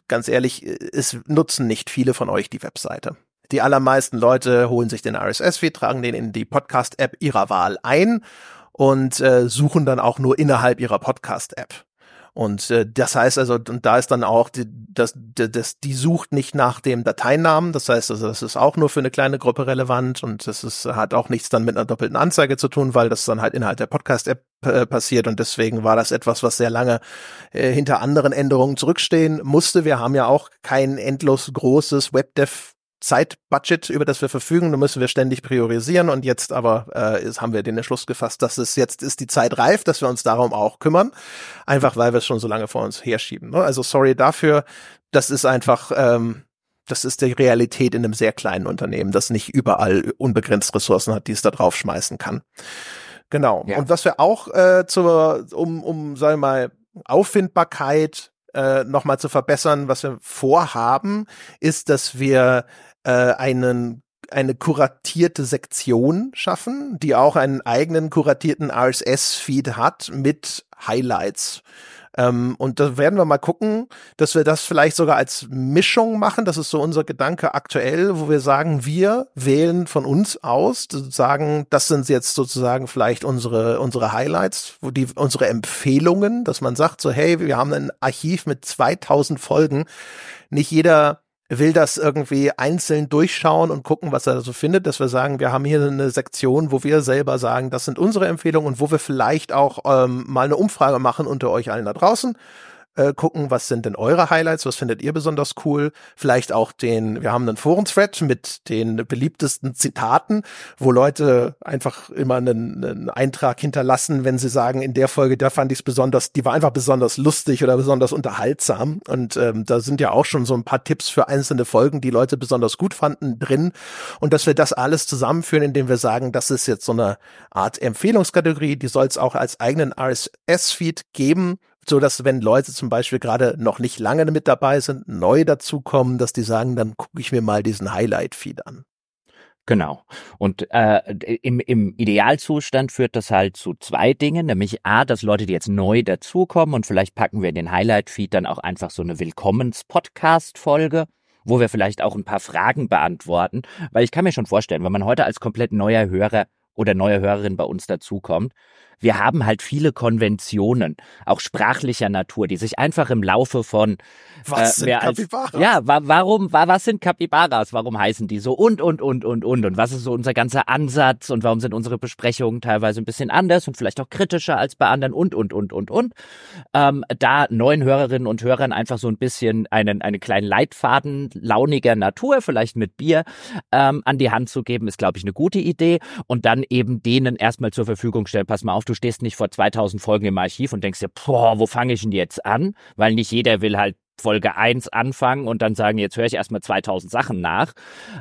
ganz ehrlich, es nutzen nicht viele von euch die Webseite. Die allermeisten Leute holen sich den RSS-Feed, tragen den in die Podcast-App ihrer Wahl ein und äh, suchen dann auch nur innerhalb ihrer Podcast-App. Und äh, das heißt also, und da ist dann auch, die, das, das, die sucht nicht nach dem Dateinamen. Das heißt also, das ist auch nur für eine kleine Gruppe relevant und das ist, hat auch nichts dann mit einer doppelten Anzeige zu tun, weil das dann halt innerhalb der Podcast-App äh, passiert und deswegen war das etwas, was sehr lange äh, hinter anderen Änderungen zurückstehen musste. Wir haben ja auch kein endlos großes Webdev Zeitbudget, über das wir verfügen. Da müssen wir ständig priorisieren und jetzt aber äh, ist, haben wir den Entschluss gefasst, dass es jetzt ist die Zeit reif, dass wir uns darum auch kümmern. Einfach weil wir es schon so lange vor uns herschieben. Ne? Also sorry dafür. Das ist einfach, ähm, das ist die Realität in einem sehr kleinen Unternehmen, das nicht überall unbegrenzt Ressourcen hat, die es da drauf schmeißen kann. Genau. Ja. Und was wir auch äh, zur, um, um, sagen wir mal, Auffindbarkeit äh, nochmal zu verbessern, was wir vorhaben, ist, dass wir äh, einen eine kuratierte Sektion schaffen, die auch einen eigenen kuratierten RSS-Feed hat mit Highlights. Ähm, und da werden wir mal gucken, dass wir das vielleicht sogar als Mischung machen. Das ist so unser Gedanke aktuell, wo wir sagen, wir wählen von uns aus, sagen, das sind jetzt sozusagen vielleicht unsere, unsere Highlights, wo die, unsere Empfehlungen, dass man sagt so, hey, wir haben ein Archiv mit 2000 Folgen. Nicht jeder will das irgendwie einzeln durchschauen und gucken, was er so findet, dass wir sagen, wir haben hier eine Sektion, wo wir selber sagen, das sind unsere Empfehlungen und wo wir vielleicht auch ähm, mal eine Umfrage machen unter euch allen da draußen äh, gucken, was sind denn eure Highlights, was findet ihr besonders cool, vielleicht auch den, wir haben einen Foren-Thread mit den beliebtesten Zitaten, wo Leute einfach immer einen, einen Eintrag hinterlassen, wenn sie sagen, in der Folge, da fand ich es besonders, die war einfach besonders lustig oder besonders unterhaltsam. Und ähm, da sind ja auch schon so ein paar Tipps für einzelne Folgen, die Leute besonders gut fanden, drin. Und dass wir das alles zusammenführen, indem wir sagen, das ist jetzt so eine Art Empfehlungskategorie, die soll es auch als eigenen RSS-Feed geben, so dass wenn Leute zum Beispiel gerade noch nicht lange mit dabei sind, neu dazukommen, dass die sagen, dann gucke ich mir mal diesen Highlight-Feed an. Genau. Und äh, im, im Idealzustand führt das halt zu zwei Dingen, nämlich A, dass Leute, die jetzt neu dazukommen und vielleicht packen wir in den Highlight-Feed dann auch einfach so eine Willkommens-Podcast-Folge, wo wir vielleicht auch ein paar Fragen beantworten, weil ich kann mir schon vorstellen, wenn man heute als komplett neuer Hörer oder neue Hörerin bei uns dazukommt, wir haben halt viele Konventionen, auch sprachlicher Natur, die sich einfach im Laufe von was äh, sind Kapibaras? ja, wa warum, wa was sind Kapibaras? Warum heißen die so? Und, und, und, und, und. Und was ist so unser ganzer Ansatz? Und warum sind unsere Besprechungen teilweise ein bisschen anders und vielleicht auch kritischer als bei anderen? Und, und, und, und, und. Ähm, da neuen Hörerinnen und Hörern einfach so ein bisschen einen, einen kleinen Leitfaden launiger Natur, vielleicht mit Bier, ähm, an die Hand zu geben, ist, glaube ich, eine gute Idee. Und dann eben denen erstmal zur Verfügung stellen, pass mal auf, du stehst nicht vor 2000 Folgen im Archiv und denkst dir, boah, wo fange ich denn jetzt an? Weil nicht jeder will halt Folge 1 anfangen und dann sagen, jetzt höre ich erstmal 2000 Sachen nach,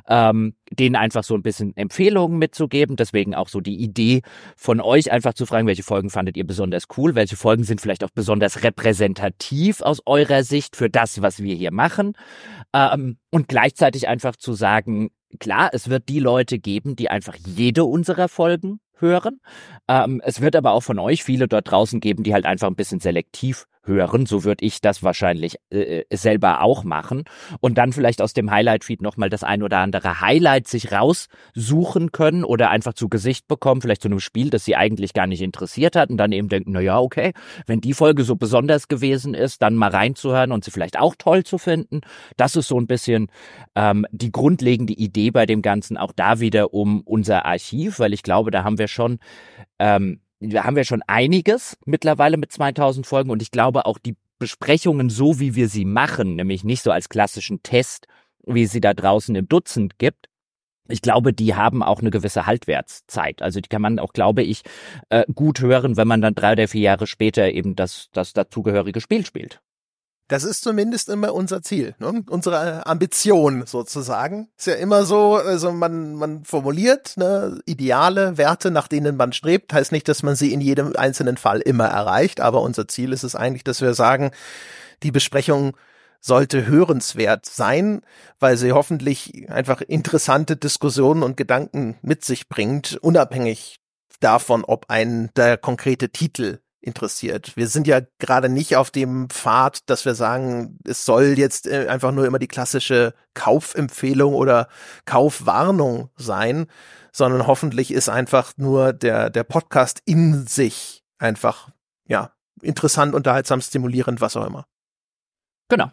ähm, denen einfach so ein bisschen Empfehlungen mitzugeben. Deswegen auch so die Idee von euch einfach zu fragen, welche Folgen fandet ihr besonders cool, welche Folgen sind vielleicht auch besonders repräsentativ aus eurer Sicht für das, was wir hier machen. Ähm, und gleichzeitig einfach zu sagen, klar, es wird die Leute geben, die einfach jede unserer Folgen hören. Ähm, es wird aber auch von euch viele dort draußen geben, die halt einfach ein bisschen selektiv hören. So würde ich das wahrscheinlich äh, äh, selber auch machen. Und dann vielleicht aus dem Highlight-Feed nochmal das ein oder andere Highlight sich raussuchen können oder einfach zu Gesicht bekommen, vielleicht zu einem Spiel, das sie eigentlich gar nicht interessiert hat und dann eben denken, na ja, okay, wenn die Folge so besonders gewesen ist, dann mal reinzuhören und sie vielleicht auch toll zu finden. Das ist so ein bisschen ähm, die grundlegende Idee bei dem Ganzen, auch da wieder um unser Archiv, weil ich glaube, da haben wir schon ähm, haben wir schon einiges mittlerweile mit 2000 Folgen und ich glaube auch die Besprechungen so, wie wir sie machen, nämlich nicht so als klassischen Test, wie sie da draußen im Dutzend gibt, ich glaube, die haben auch eine gewisse Haltwertszeit. Also die kann man auch, glaube ich, äh, gut hören, wenn man dann drei oder vier Jahre später eben das, das dazugehörige Spiel spielt. Das ist zumindest immer unser Ziel, ne? unsere Ambition sozusagen. Ist ja immer so, also man, man formuliert ne, Ideale, Werte, nach denen man strebt. Heißt nicht, dass man sie in jedem einzelnen Fall immer erreicht, aber unser Ziel ist es eigentlich, dass wir sagen, die Besprechung sollte hörenswert sein, weil sie hoffentlich einfach interessante Diskussionen und Gedanken mit sich bringt, unabhängig davon, ob ein der konkrete Titel interessiert. Wir sind ja gerade nicht auf dem Pfad, dass wir sagen, es soll jetzt äh, einfach nur immer die klassische Kaufempfehlung oder Kaufwarnung sein, sondern hoffentlich ist einfach nur der, der Podcast in sich einfach, ja, interessant, unterhaltsam, stimulierend, was auch immer. Genau.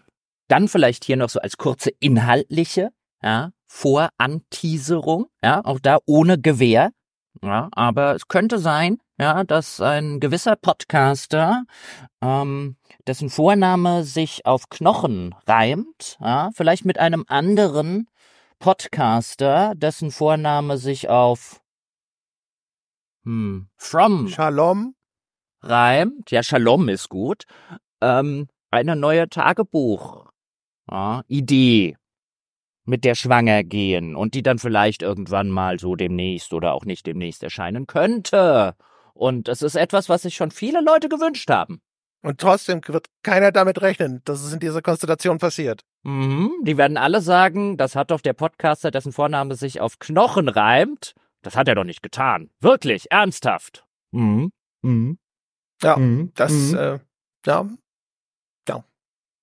Dann vielleicht hier noch so als kurze inhaltliche, ja, Voranteaserung, ja, auch da ohne Gewehr. Ja, aber es könnte sein, ja, dass ein gewisser Podcaster, ähm, dessen Vorname sich auf Knochen reimt, ja, vielleicht mit einem anderen Podcaster, dessen Vorname sich auf hm, From Shalom. reimt, ja, Shalom ist gut, ähm, eine neue Tagebuch ja, Idee mit der schwanger gehen und die dann vielleicht irgendwann mal so demnächst oder auch nicht demnächst erscheinen könnte. Und es ist etwas, was sich schon viele Leute gewünscht haben. Und trotzdem wird keiner damit rechnen, dass es in dieser Konstellation passiert. Mhm, die werden alle sagen, das hat doch der Podcaster, dessen Vorname sich auf Knochen reimt. Das hat er doch nicht getan. Wirklich, ernsthaft. Mhm. Mhm. Ja, mhm. das, mhm. Äh, ja, ja.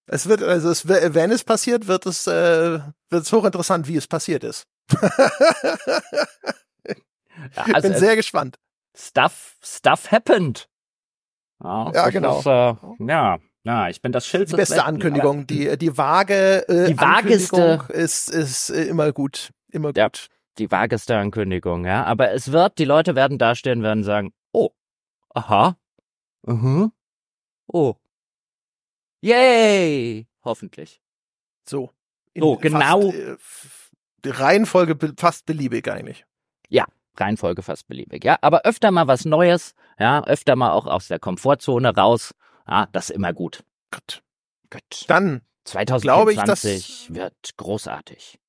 Es wird, also es, wenn es passiert, wird es, äh, wird es hochinteressant, wie es passiert ist. ja, also, Bin sehr gespannt. Stuff, Stuff happened. Ja, ja genau. Ist, äh, ja, ja, ich bin das Schild. Die beste Ankündigung, die die vage äh, die vageste ist ist äh, immer gut, immer gut. Ja, die vageste Ankündigung, ja. Aber es wird, die Leute werden dastehen, werden sagen, oh, aha, uh mhm. -huh. oh, yay, hoffentlich. So. So genau. Fast, äh, die Reihenfolge fast beliebig eigentlich. Ja, Reihenfolge fast beliebig, ja. Aber öfter mal was Neues, ja, öfter mal auch aus der Komfortzone raus, ja, das ist immer gut. Gut. Gut. Dann 2020 ich, wird großartig.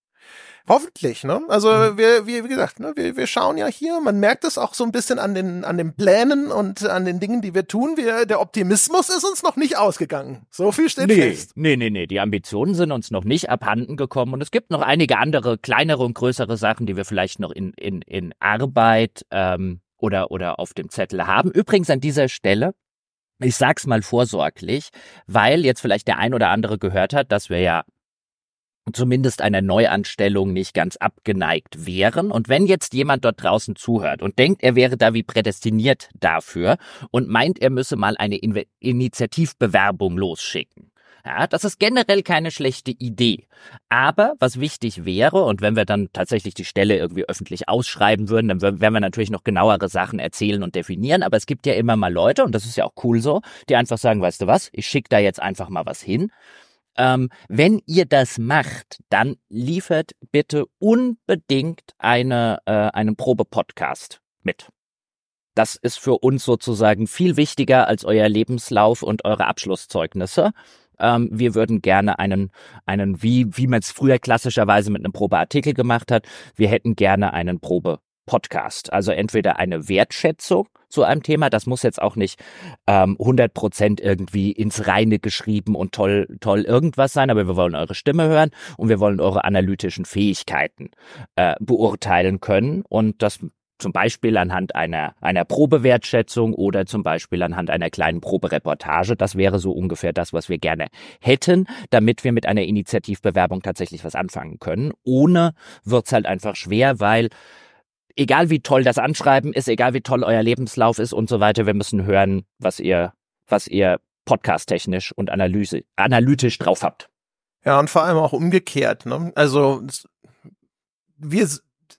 Hoffentlich, ne? Also mhm. wir, wir, wie gesagt, ne, wir, wir schauen ja hier, man merkt es auch so ein bisschen an den, an den Plänen und an den Dingen, die wir tun. Wir, der Optimismus ist uns noch nicht ausgegangen. So viel steht nee, fest. Nee, nee, nee. Die Ambitionen sind uns noch nicht abhanden gekommen und es gibt noch einige andere, kleinere und größere Sachen, die wir vielleicht noch in, in, in Arbeit ähm, oder, oder auf dem Zettel haben. Übrigens an dieser Stelle, ich sag's mal vorsorglich, weil jetzt vielleicht der ein oder andere gehört hat, dass wir ja zumindest einer Neuanstellung nicht ganz abgeneigt wären. Und wenn jetzt jemand dort draußen zuhört und denkt, er wäre da wie prädestiniert dafür und meint, er müsse mal eine In Initiativbewerbung losschicken. Ja, das ist generell keine schlechte Idee. Aber was wichtig wäre, und wenn wir dann tatsächlich die Stelle irgendwie öffentlich ausschreiben würden, dann werden wir natürlich noch genauere Sachen erzählen und definieren. Aber es gibt ja immer mal Leute, und das ist ja auch cool so, die einfach sagen, weißt du was, ich schicke da jetzt einfach mal was hin. Ähm, wenn ihr das macht, dann liefert bitte unbedingt eine, äh, einen Probe-Podcast mit. Das ist für uns sozusagen viel wichtiger als euer Lebenslauf und eure Abschlusszeugnisse. Ähm, wir würden gerne einen, einen, wie, wie man es früher klassischerweise mit einem Probeartikel gemacht hat, wir hätten gerne einen Probe Podcast. Also entweder eine Wertschätzung zu einem Thema, das muss jetzt auch nicht ähm, 100 Prozent irgendwie ins Reine geschrieben und toll, toll irgendwas sein, aber wir wollen eure Stimme hören und wir wollen eure analytischen Fähigkeiten äh, beurteilen können und das zum Beispiel anhand einer, einer Probewertschätzung oder zum Beispiel anhand einer kleinen Probereportage. Das wäre so ungefähr das, was wir gerne hätten, damit wir mit einer Initiativbewerbung tatsächlich was anfangen können. Ohne wird's halt einfach schwer, weil egal wie toll das Anschreiben ist, egal wie toll euer Lebenslauf ist und so weiter, wir müssen hören, was ihr, was ihr podcast-technisch und Analyse, analytisch drauf habt. Ja, und vor allem auch umgekehrt. Ne? Also wir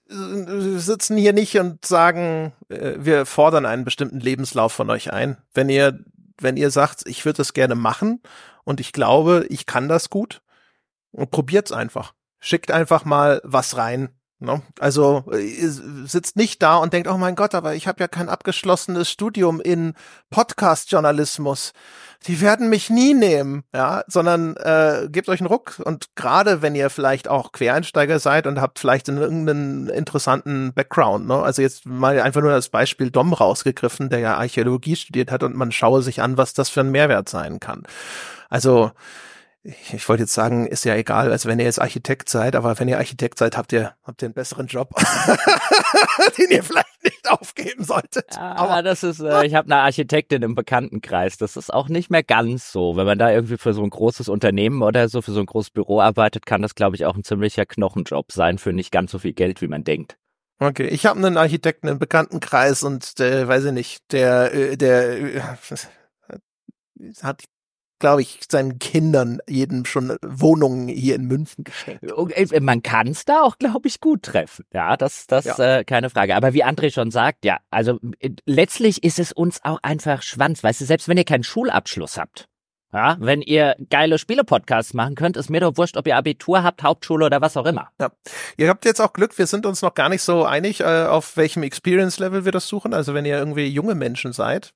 sitzen hier nicht und sagen, äh, wir fordern einen bestimmten Lebenslauf von euch ein. Wenn ihr, wenn ihr sagt, ich würde das gerne machen und ich glaube, ich kann das gut, probiert's einfach. Schickt einfach mal was rein No? Also äh, sitzt nicht da und denkt, oh mein Gott, aber ich habe ja kein abgeschlossenes Studium in Podcast-Journalismus. Die werden mich nie nehmen, ja, sondern äh, gebt euch einen Ruck. Und gerade wenn ihr vielleicht auch Quereinsteiger seid und habt vielleicht irgendeinen interessanten Background, ne? Also jetzt mal einfach nur das Beispiel Dom rausgegriffen, der ja Archäologie studiert hat und man schaue sich an, was das für ein Mehrwert sein kann. Also ich, wollte jetzt sagen, ist ja egal, als wenn ihr jetzt Architekt seid, aber wenn ihr Architekt seid, habt ihr, habt ihr einen besseren Job, den ihr vielleicht nicht aufgeben solltet. Ja, aber das ist, äh, ich habe eine Architektin im Bekanntenkreis. Das ist auch nicht mehr ganz so. Wenn man da irgendwie für so ein großes Unternehmen oder so, für so ein großes Büro arbeitet, kann das, glaube ich, auch ein ziemlicher Knochenjob sein für nicht ganz so viel Geld, wie man denkt. Okay, ich habe einen Architekten im Bekanntenkreis und der, weiß ich nicht, der, äh, der äh, hat glaube ich, seinen Kindern jedem schon Wohnungen hier in München geschenkt. Äh, man kann es da auch, glaube ich, gut treffen. Ja, das, das ja. äh, keine Frage. Aber wie André schon sagt, ja, also äh, letztlich ist es uns auch einfach Schwanz, weißt du, selbst wenn ihr keinen Schulabschluss habt. Ja, wenn ihr geile Spiele-Podcasts machen könnt, ist mir doch wurscht, ob ihr Abitur habt, Hauptschule oder was auch immer. Ja. Ihr habt jetzt auch Glück, wir sind uns noch gar nicht so einig, äh, auf welchem Experience-Level wir das suchen. Also wenn ihr irgendwie junge Menschen seid,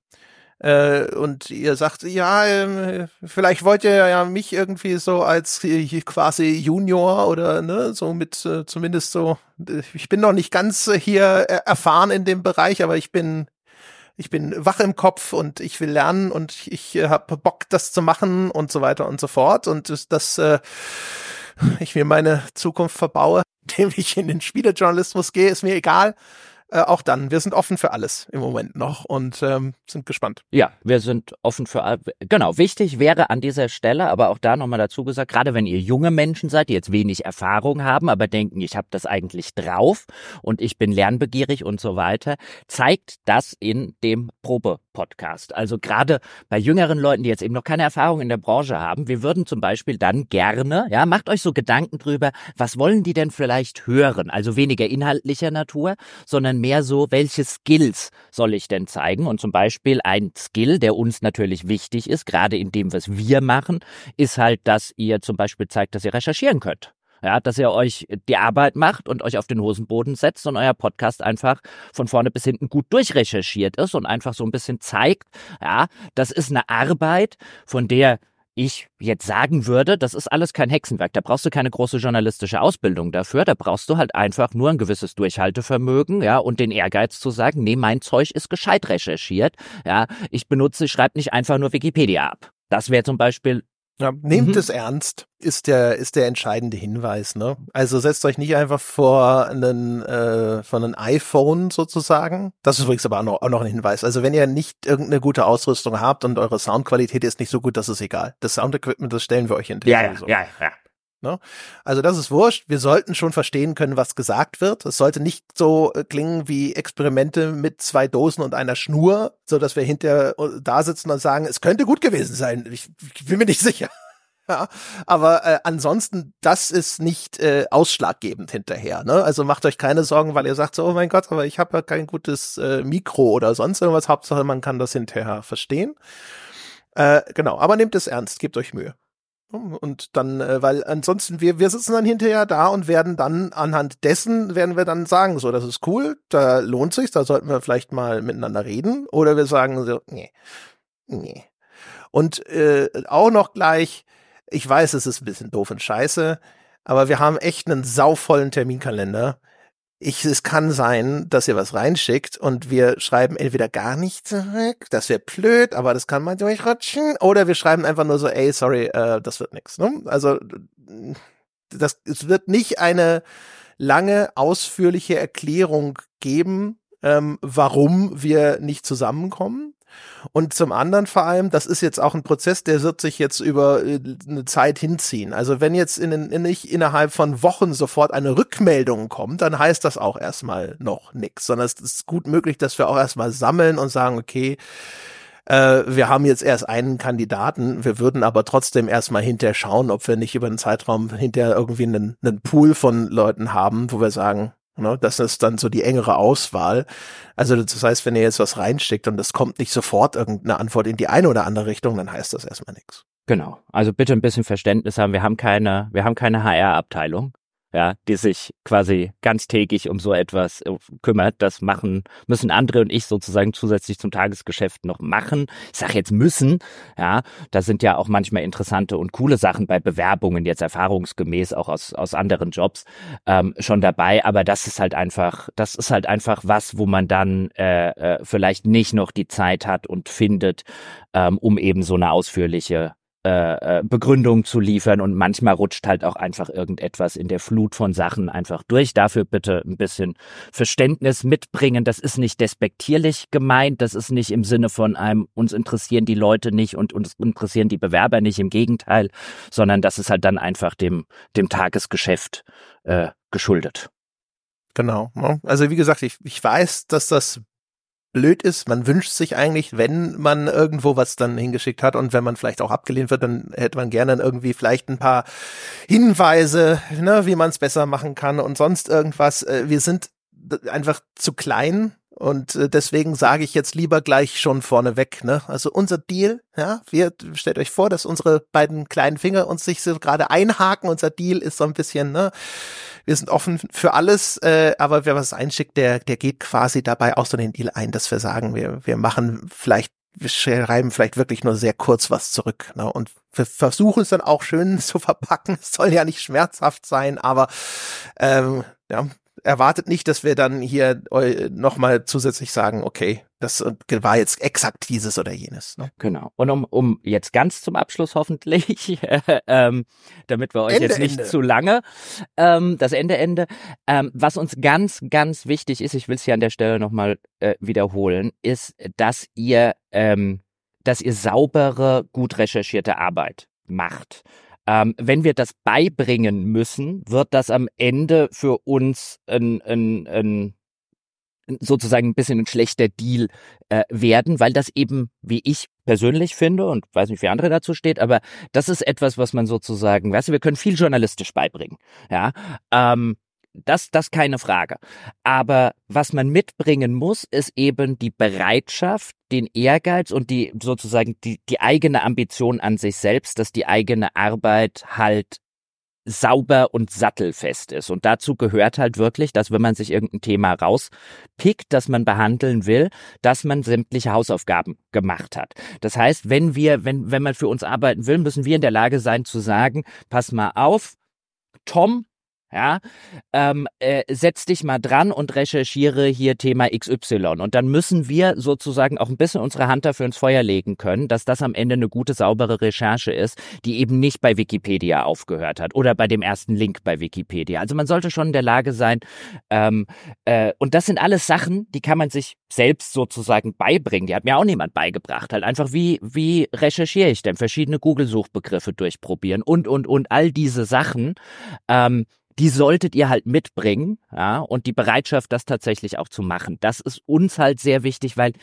äh, und ihr sagt, ja, äh, vielleicht wollt ihr ja mich irgendwie so als äh, quasi Junior oder ne, so mit äh, zumindest so, äh, ich bin noch nicht ganz äh, hier erfahren in dem Bereich, aber ich bin ich bin wach im Kopf und ich will lernen und ich äh, habe Bock, das zu machen und so weiter und so fort. Und das, das äh, ich mir meine Zukunft verbaue, indem ich in den Spielejournalismus gehe, ist mir egal äh, auch dann. Wir sind offen für alles im Moment noch und ähm, sind gespannt. Ja, wir sind offen für alles. Genau, wichtig wäre an dieser Stelle, aber auch da nochmal dazu gesagt, gerade wenn ihr junge Menschen seid, die jetzt wenig Erfahrung haben, aber denken, ich habe das eigentlich drauf und ich bin lernbegierig und so weiter, zeigt das in dem Probe-Podcast. Also gerade bei jüngeren Leuten, die jetzt eben noch keine Erfahrung in der Branche haben, wir würden zum Beispiel dann gerne, ja, macht euch so Gedanken drüber, was wollen die denn vielleicht hören? Also weniger inhaltlicher Natur, sondern mehr so, welche Skills soll ich denn zeigen? Und zum Beispiel ein Skill, der uns natürlich wichtig ist, gerade in dem, was wir machen, ist halt, dass ihr zum Beispiel zeigt, dass ihr recherchieren könnt. Ja, dass ihr euch die Arbeit macht und euch auf den Hosenboden setzt und euer Podcast einfach von vorne bis hinten gut durchrecherchiert ist und einfach so ein bisschen zeigt, ja, das ist eine Arbeit, von der ich jetzt sagen würde, das ist alles kein Hexenwerk. Da brauchst du keine große journalistische Ausbildung dafür. Da brauchst du halt einfach nur ein gewisses Durchhaltevermögen, ja, und den Ehrgeiz zu sagen, nee, mein Zeug ist gescheit recherchiert. Ja, ich benutze, ich schreibe nicht einfach nur Wikipedia ab. Das wäre zum Beispiel ja, nehmt mhm. es ernst, ist der, ist der entscheidende Hinweis, ne? Also setzt euch nicht einfach vor einen, äh, von einem iPhone sozusagen. Das ist übrigens aber auch noch, auch noch ein Hinweis. Also wenn ihr nicht irgendeine gute Ausrüstung habt und eure Soundqualität ist nicht so gut, das ist egal. Das Soundequipment, das stellen wir euch in Ja, ja, ja, ja. Ne? Also das ist wurscht. Wir sollten schon verstehen können, was gesagt wird. Es sollte nicht so äh, klingen wie Experimente mit zwei Dosen und einer Schnur, so dass wir hinterher äh, da sitzen und sagen, es könnte gut gewesen sein. Ich, ich bin mir nicht sicher. Ja, aber äh, ansonsten, das ist nicht äh, ausschlaggebend hinterher. Ne? Also macht euch keine Sorgen, weil ihr sagt so, oh mein Gott, aber ich habe ja kein gutes äh, Mikro oder sonst irgendwas. Hauptsache, man kann das hinterher verstehen. Äh, genau, aber nehmt es ernst, gebt euch Mühe. Und dann, äh, weil ansonsten, wir, wir sitzen dann hinterher da und werden dann anhand dessen, werden wir dann sagen, so, das ist cool, da lohnt sich, da sollten wir vielleicht mal miteinander reden. Oder wir sagen so, nee, nee. Und äh, auch noch gleich, ich weiß, es ist ein bisschen doof und scheiße, aber wir haben echt einen sauvollen Terminkalender ich, es kann sein, dass ihr was reinschickt und wir schreiben entweder gar nicht zurück, das wäre blöd, aber das kann man durchrutschen, oder wir schreiben einfach nur so, ey, sorry, äh, das wird nix. Ne? Also das, es wird nicht eine lange, ausführliche Erklärung geben, ähm, warum wir nicht zusammenkommen. Und zum anderen vor allem, das ist jetzt auch ein Prozess, der wird sich jetzt über äh, eine Zeit hinziehen. Also wenn jetzt in, in, nicht innerhalb von Wochen sofort eine Rückmeldung kommt, dann heißt das auch erstmal noch nichts, sondern es ist gut möglich, dass wir auch erstmal sammeln und sagen, okay, äh, wir haben jetzt erst einen Kandidaten, wir würden aber trotzdem erstmal hinterher schauen, ob wir nicht über einen Zeitraum hinterher irgendwie einen, einen Pool von Leuten haben, wo wir sagen, Ne? Das ist dann so die engere Auswahl. Also das heißt, wenn ihr jetzt was reinsteckt und es kommt nicht sofort irgendeine Antwort in die eine oder andere Richtung, dann heißt das erstmal nichts. Genau. Also bitte ein bisschen Verständnis haben. Wir haben keine, wir haben keine HR-Abteilung. Ja, die sich quasi ganztägig um so etwas äh, kümmert. Das machen, müssen andere und ich sozusagen zusätzlich zum Tagesgeschäft noch machen. Ich sage jetzt müssen, ja, da sind ja auch manchmal interessante und coole Sachen bei Bewerbungen, jetzt erfahrungsgemäß auch aus, aus anderen Jobs ähm, schon dabei, aber das ist halt einfach, das ist halt einfach was, wo man dann äh, äh, vielleicht nicht noch die Zeit hat und findet, ähm, um eben so eine ausführliche äh, äh, Begründung zu liefern und manchmal rutscht halt auch einfach irgendetwas in der Flut von Sachen einfach durch. Dafür bitte ein bisschen Verständnis mitbringen. Das ist nicht despektierlich gemeint, das ist nicht im Sinne von einem, uns interessieren die Leute nicht und uns interessieren die Bewerber nicht, im Gegenteil, sondern das ist halt dann einfach dem, dem Tagesgeschäft äh, geschuldet. Genau. Ne? Also wie gesagt, ich, ich weiß, dass das blöd ist. Man wünscht sich eigentlich, wenn man irgendwo was dann hingeschickt hat und wenn man vielleicht auch abgelehnt wird, dann hätte man gerne irgendwie vielleicht ein paar Hinweise, ne, wie man es besser machen kann und sonst irgendwas. Äh, wir sind einfach zu klein und äh, deswegen sage ich jetzt lieber gleich schon vorneweg, ne? Also unser Deal, ja, wir stellt euch vor, dass unsere beiden kleinen Finger uns sich so gerade einhaken. Unser Deal ist so ein bisschen, ne? Wir sind offen für alles, äh, aber wer was einschickt, der, der geht quasi dabei auch so den Deal ein, dass wir sagen, wir, wir machen vielleicht wir schreiben vielleicht wirklich nur sehr kurz was zurück. Ne? Und wir versuchen es dann auch schön zu verpacken. Es soll ja nicht schmerzhaft sein, aber ähm, ja, erwartet nicht, dass wir dann hier nochmal zusätzlich sagen, okay, das war jetzt exakt dieses oder jenes. Ne? Genau. Und um, um jetzt ganz zum Abschluss hoffentlich, ähm, damit wir euch Ende, jetzt nicht Ende. zu lange, ähm, das Ende, Ende, ähm, was uns ganz, ganz wichtig ist, ich will es hier an der Stelle nochmal äh, wiederholen, ist, dass ihr, ähm, dass ihr saubere, gut recherchierte Arbeit macht. Ähm, wenn wir das beibringen müssen, wird das am Ende für uns ein, ein, ein sozusagen ein bisschen ein schlechter Deal äh, werden, weil das eben, wie ich persönlich finde und weiß nicht, wie andere dazu steht, aber das ist etwas, was man sozusagen, weißt du, wir können viel journalistisch beibringen, ja, ähm, das, das keine Frage. Aber was man mitbringen muss, ist eben die Bereitschaft, den Ehrgeiz und die sozusagen die, die eigene Ambition an sich selbst, dass die eigene Arbeit halt sauber und sattelfest ist. Und dazu gehört halt wirklich, dass wenn man sich irgendein Thema rauspickt, das man behandeln will, dass man sämtliche Hausaufgaben gemacht hat. Das heißt, wenn wir, wenn, wenn man für uns arbeiten will, müssen wir in der Lage sein zu sagen, pass mal auf, Tom, ja, ähm, äh, setz dich mal dran und recherchiere hier Thema XY. Und dann müssen wir sozusagen auch ein bisschen unsere Hand dafür ins Feuer legen können, dass das am Ende eine gute, saubere Recherche ist, die eben nicht bei Wikipedia aufgehört hat oder bei dem ersten Link bei Wikipedia. Also man sollte schon in der Lage sein, ähm, äh, und das sind alles Sachen, die kann man sich selbst sozusagen beibringen. Die hat mir auch niemand beigebracht. Halt einfach, wie, wie recherchiere ich denn? Verschiedene Google-Suchbegriffe durchprobieren und, und, und all diese Sachen. Ähm, die solltet ihr halt mitbringen, ja, und die Bereitschaft, das tatsächlich auch zu machen. Das ist uns halt sehr wichtig, weil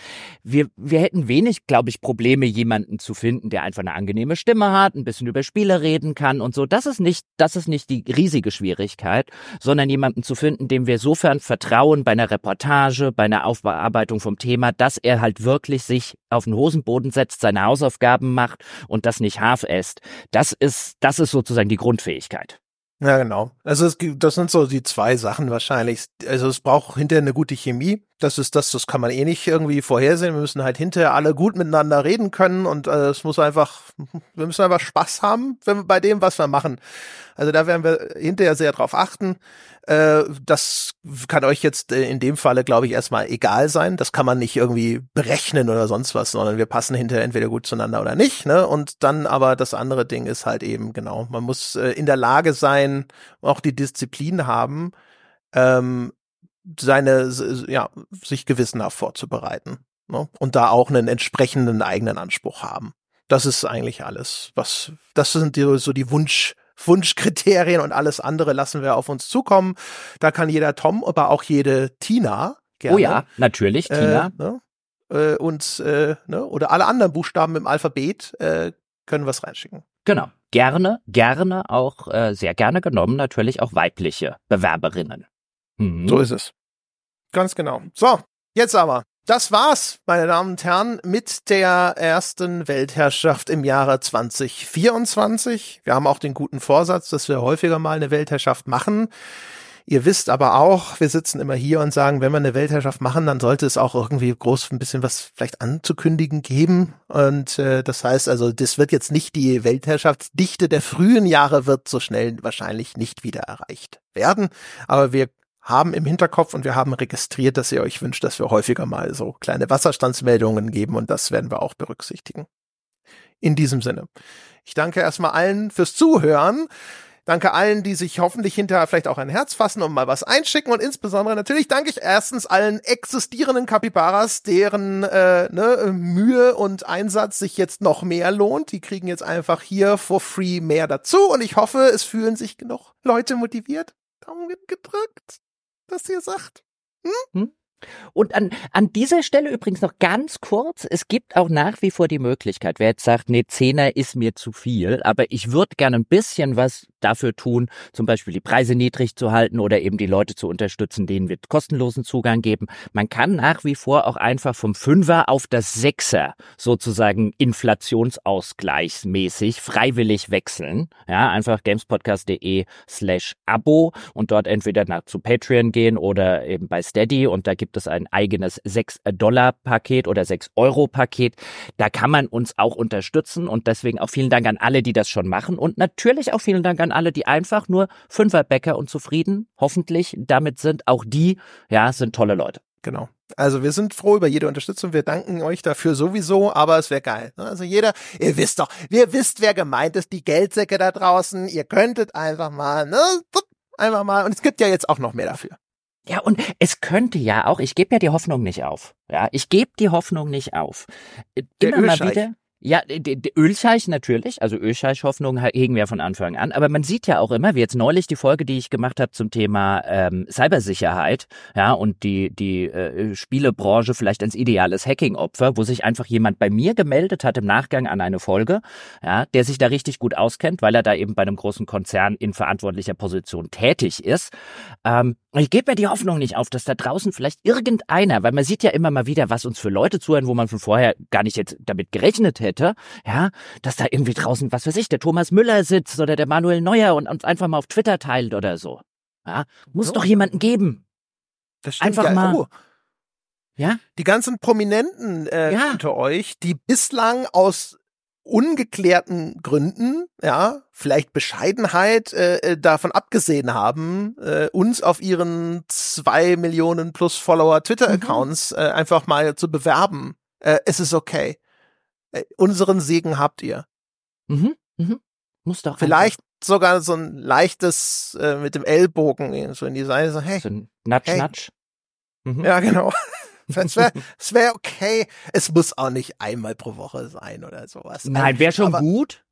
wir, wir hätten wenig, glaube ich, Probleme, jemanden zu finden, der einfach eine angenehme Stimme hat, ein bisschen über Spiele reden kann und so. Das ist nicht, das ist nicht die riesige Schwierigkeit, sondern jemanden zu finden, dem wir sofern vertrauen bei einer Reportage, bei einer Aufbearbeitung vom Thema, dass er halt wirklich sich auf den Hosenboden setzt, seine Hausaufgaben macht und das nicht half esst. Das ist, das ist sozusagen die Grundfähigkeit. Ja, genau. Also es gibt, das sind so die zwei Sachen wahrscheinlich. Also es braucht hinterher eine gute Chemie. Das ist das, das kann man eh nicht irgendwie vorhersehen. Wir müssen halt hinterher alle gut miteinander reden können und äh, es muss einfach, wir müssen einfach Spaß haben wenn bei dem, was wir machen. Also da werden wir hinterher sehr drauf achten. Äh, das kann euch jetzt äh, in dem Falle, glaube ich, erstmal egal sein. Das kann man nicht irgendwie berechnen oder sonst was, sondern wir passen hinterher entweder gut zueinander oder nicht. Ne? Und dann aber das andere Ding ist halt eben, genau, man muss äh, in der Lage sein, auch die Disziplin haben, ähm, seine, ja, sich gewissenhaft vorzubereiten. Ne? Und da auch einen entsprechenden eigenen Anspruch haben. Das ist eigentlich alles. Was, das sind die, so die Wunsch, Wunschkriterien und alles andere lassen wir auf uns zukommen. Da kann jeder Tom, aber auch jede Tina gerne. Oh ja, natürlich, äh, Tina. Ne? Äh, und, äh, ne? oder alle anderen Buchstaben im Alphabet äh, können wir es reinschicken. Genau. Gerne, gerne auch, äh, sehr gerne genommen, natürlich auch weibliche Bewerberinnen. Mhm. So ist es. Ganz genau. So, jetzt aber das war's, meine Damen und Herren, mit der ersten Weltherrschaft im Jahre 2024. Wir haben auch den guten Vorsatz, dass wir häufiger mal eine Weltherrschaft machen. Ihr wisst aber auch, wir sitzen immer hier und sagen, wenn wir eine Weltherrschaft machen, dann sollte es auch irgendwie groß ein bisschen was vielleicht anzukündigen geben. Und äh, das heißt also, das wird jetzt nicht die Weltherrschaftsdichte der frühen Jahre wird so schnell wahrscheinlich nicht wieder erreicht werden. Aber wir haben im Hinterkopf und wir haben registriert, dass ihr euch wünscht, dass wir häufiger mal so kleine Wasserstandsmeldungen geben und das werden wir auch berücksichtigen. In diesem Sinne. Ich danke erstmal allen fürs Zuhören. Danke allen, die sich hoffentlich hinterher vielleicht auch ein Herz fassen und mal was einschicken. Und insbesondere natürlich danke ich erstens allen existierenden Capybaras, deren äh, ne, Mühe und Einsatz sich jetzt noch mehr lohnt. Die kriegen jetzt einfach hier for free mehr dazu. Und ich hoffe, es fühlen sich genug Leute motiviert. Daumen gedrückt, dass ihr sagt. Hm? Hm? Und an, an dieser Stelle übrigens noch ganz kurz, es gibt auch nach wie vor die Möglichkeit, wer jetzt sagt, nee, Zehner ist mir zu viel, aber ich würde gerne ein bisschen was dafür tun, zum Beispiel die Preise niedrig zu halten oder eben die Leute zu unterstützen, denen wir kostenlosen Zugang geben. Man kann nach wie vor auch einfach vom Fünfer auf das Sechser sozusagen inflationsausgleichsmäßig freiwillig wechseln. Ja, einfach gamespodcast.de slash Abo und dort entweder nach zu Patreon gehen oder eben bei Steady und da gibt es ein eigenes 6-Dollar-Paket oder 6-Euro-Paket. Da kann man uns auch unterstützen und deswegen auch vielen Dank an alle, die das schon machen und natürlich auch vielen Dank an alle, die einfach nur Fünferbäcker und zufrieden hoffentlich damit sind. Auch die, ja, sind tolle Leute. Genau. Also wir sind froh über jede Unterstützung. Wir danken euch dafür sowieso, aber es wäre geil. Ne? Also jeder, ihr wisst doch, ihr wisst, wer gemeint ist, die Geldsäcke da draußen. Ihr könntet einfach mal, ne, einfach mal. Und es gibt ja jetzt auch noch mehr dafür. Ja, und es könnte ja auch, ich gebe ja die Hoffnung nicht auf. Ja, ich gebe die Hoffnung nicht auf. Immer mal wieder. Ja, Ölscheich natürlich, also Ölscheich-Hoffnung hegen wir von Anfang an. Aber man sieht ja auch immer, wie jetzt neulich die Folge, die ich gemacht habe zum Thema ähm, Cybersicherheit, ja, und die die äh, Spielebranche vielleicht als ideales Hacking-Opfer, wo sich einfach jemand bei mir gemeldet hat im Nachgang an eine Folge, ja, der sich da richtig gut auskennt, weil er da eben bei einem großen Konzern in verantwortlicher Position tätig ist. Ähm, ich gebe mir die Hoffnung nicht auf, dass da draußen vielleicht irgendeiner, weil man sieht ja immer mal wieder, was uns für Leute zuhören, wo man von vorher gar nicht jetzt damit gerechnet hätte, ja, dass da irgendwie draußen, was weiß ich, der Thomas Müller sitzt oder der Manuel Neuer und uns einfach mal auf Twitter teilt oder so. Ja, muss so. doch jemanden geben. Das stimmt einfach ja. mal. Oh. Ja? Die ganzen Prominenten äh, ja. unter euch, die bislang aus ungeklärten Gründen, ja, vielleicht Bescheidenheit äh, äh, davon abgesehen haben, äh, uns auf ihren zwei Millionen plus Follower Twitter-Accounts mhm. äh, einfach mal zu bewerben. Äh, es ist okay. Äh, unseren Segen habt ihr. Mhm. Mhm. Muss doch. Vielleicht einfach. sogar so ein leichtes äh, mit dem Ellbogen so in die Seite, so hey. So ein Natsch, hey. Natsch. Mhm. Ja, genau. Es wäre wär okay. Es muss auch nicht einmal pro Woche sein oder sowas. Nein, wäre schon aber, gut.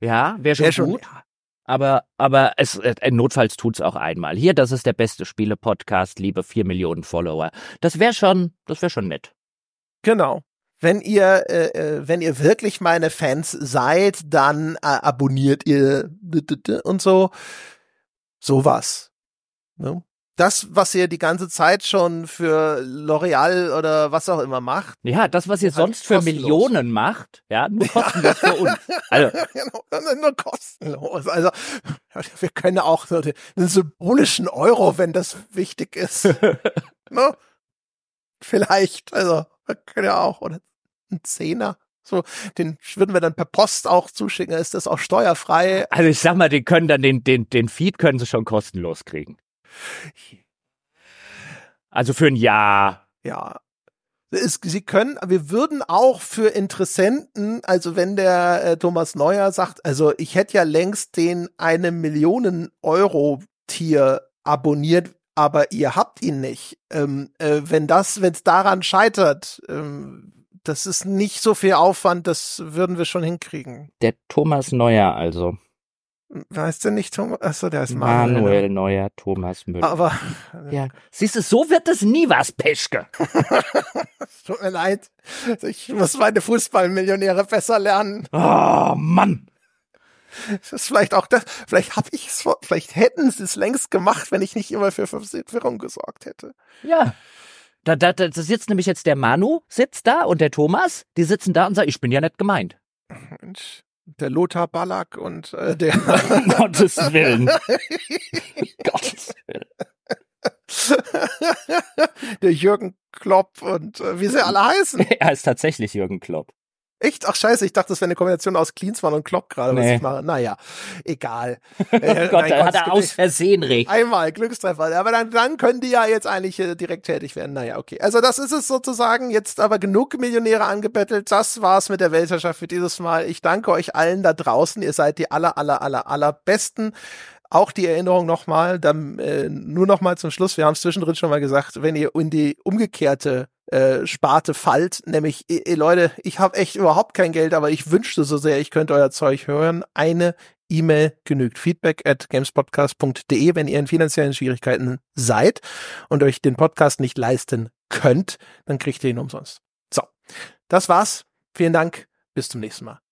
Ja, wäre schon, wär schon gut. Ja. Aber, aber es, äh, notfalls tut's auch einmal. Hier, das ist der beste Spiele-Podcast, liebe vier Millionen Follower. Das wäre schon, das wäre schon nett. Genau. Wenn ihr, äh, äh, wenn ihr wirklich meine Fans seid, dann äh, abonniert ihr und so. Sowas. Ne? das, was ihr die ganze Zeit schon für L'Oreal oder was auch immer macht. Ja, das, was ihr sonst für kostenlos. Millionen macht, ja, nur kostenlos für uns. Also. genau, nur kostenlos. Also, wir können auch so den, den symbolischen Euro, wenn das wichtig ist. ne? Vielleicht, also, können ja auch, oder ein Zehner. So, den würden wir dann per Post auch zuschicken, ist das auch steuerfrei. Also ich sag mal, die können dann den, den, den Feed können sie schon kostenlos kriegen. Also für ein Jahr. Ja. Es, sie können, wir würden auch für Interessenten, also wenn der äh, Thomas Neuer sagt, also ich hätte ja längst den eine Millionen Euro Tier abonniert, aber ihr habt ihn nicht. Ähm, äh, wenn das, wenn es daran scheitert, ähm, das ist nicht so viel Aufwand, das würden wir schon hinkriegen. Der Thomas Neuer also. Weißt du nicht, Thomas? Achso, der ist Manuel. Manuel ne? Neuer, Thomas Müller. Aber. Ja. Siehst du, so wird es nie was, Peschke. Tut mir leid. Ich muss meine Fußballmillionäre besser lernen. Oh, Mann. Das ist vielleicht auch das, vielleicht hab ich es, vielleicht hätten sie es längst gemacht, wenn ich nicht immer für Verwirrung gesorgt hätte. Ja. Da, da, da sitzt nämlich jetzt der Manu, sitzt da und der Thomas, die sitzen da und sagen, ich bin ja nicht gemeint. Mensch, der Lothar Ballack und äh, der Um Gottes Willen. Gottes Willen. der Jürgen Klopp und äh, wie sie alle heißen. Er ist tatsächlich Jürgen Klopp. Echt? Ach scheiße, ich dachte, das wäre eine Kombination aus Klinsmann und Klopp gerade, was Nee. ich mache. Naja, egal. Oh Äh, Gott, da hat er aus Versehen recht. Einmal Glückstreffer, aber dann, dann können die ja jetzt eigentlich äh, direkt tätig werden. Naja, okay. Also das ist es sozusagen. Jetzt aber genug Millionäre angebettelt. Das war's mit der Weltherrschaft für dieses Mal. Ich danke euch allen da draußen. Ihr seid die aller, aller, aller, aller Besten. Auch die Erinnerung nochmal, dann äh, nur nochmal zum Schluss. Wir haben es zwischendrin schon mal gesagt, wenn ihr in die umgekehrte äh, Sparte fallt, nämlich, eh, eh, Leute, ich habe echt überhaupt kein Geld, aber ich wünschte so sehr, ich könnte euer Zeug hören. Eine E-Mail genügt. Feedback at gamespodcast.de, wenn ihr in finanziellen Schwierigkeiten seid und euch den Podcast nicht leisten könnt, dann kriegt ihr ihn umsonst. So, das war's. Vielen Dank. Bis zum nächsten Mal.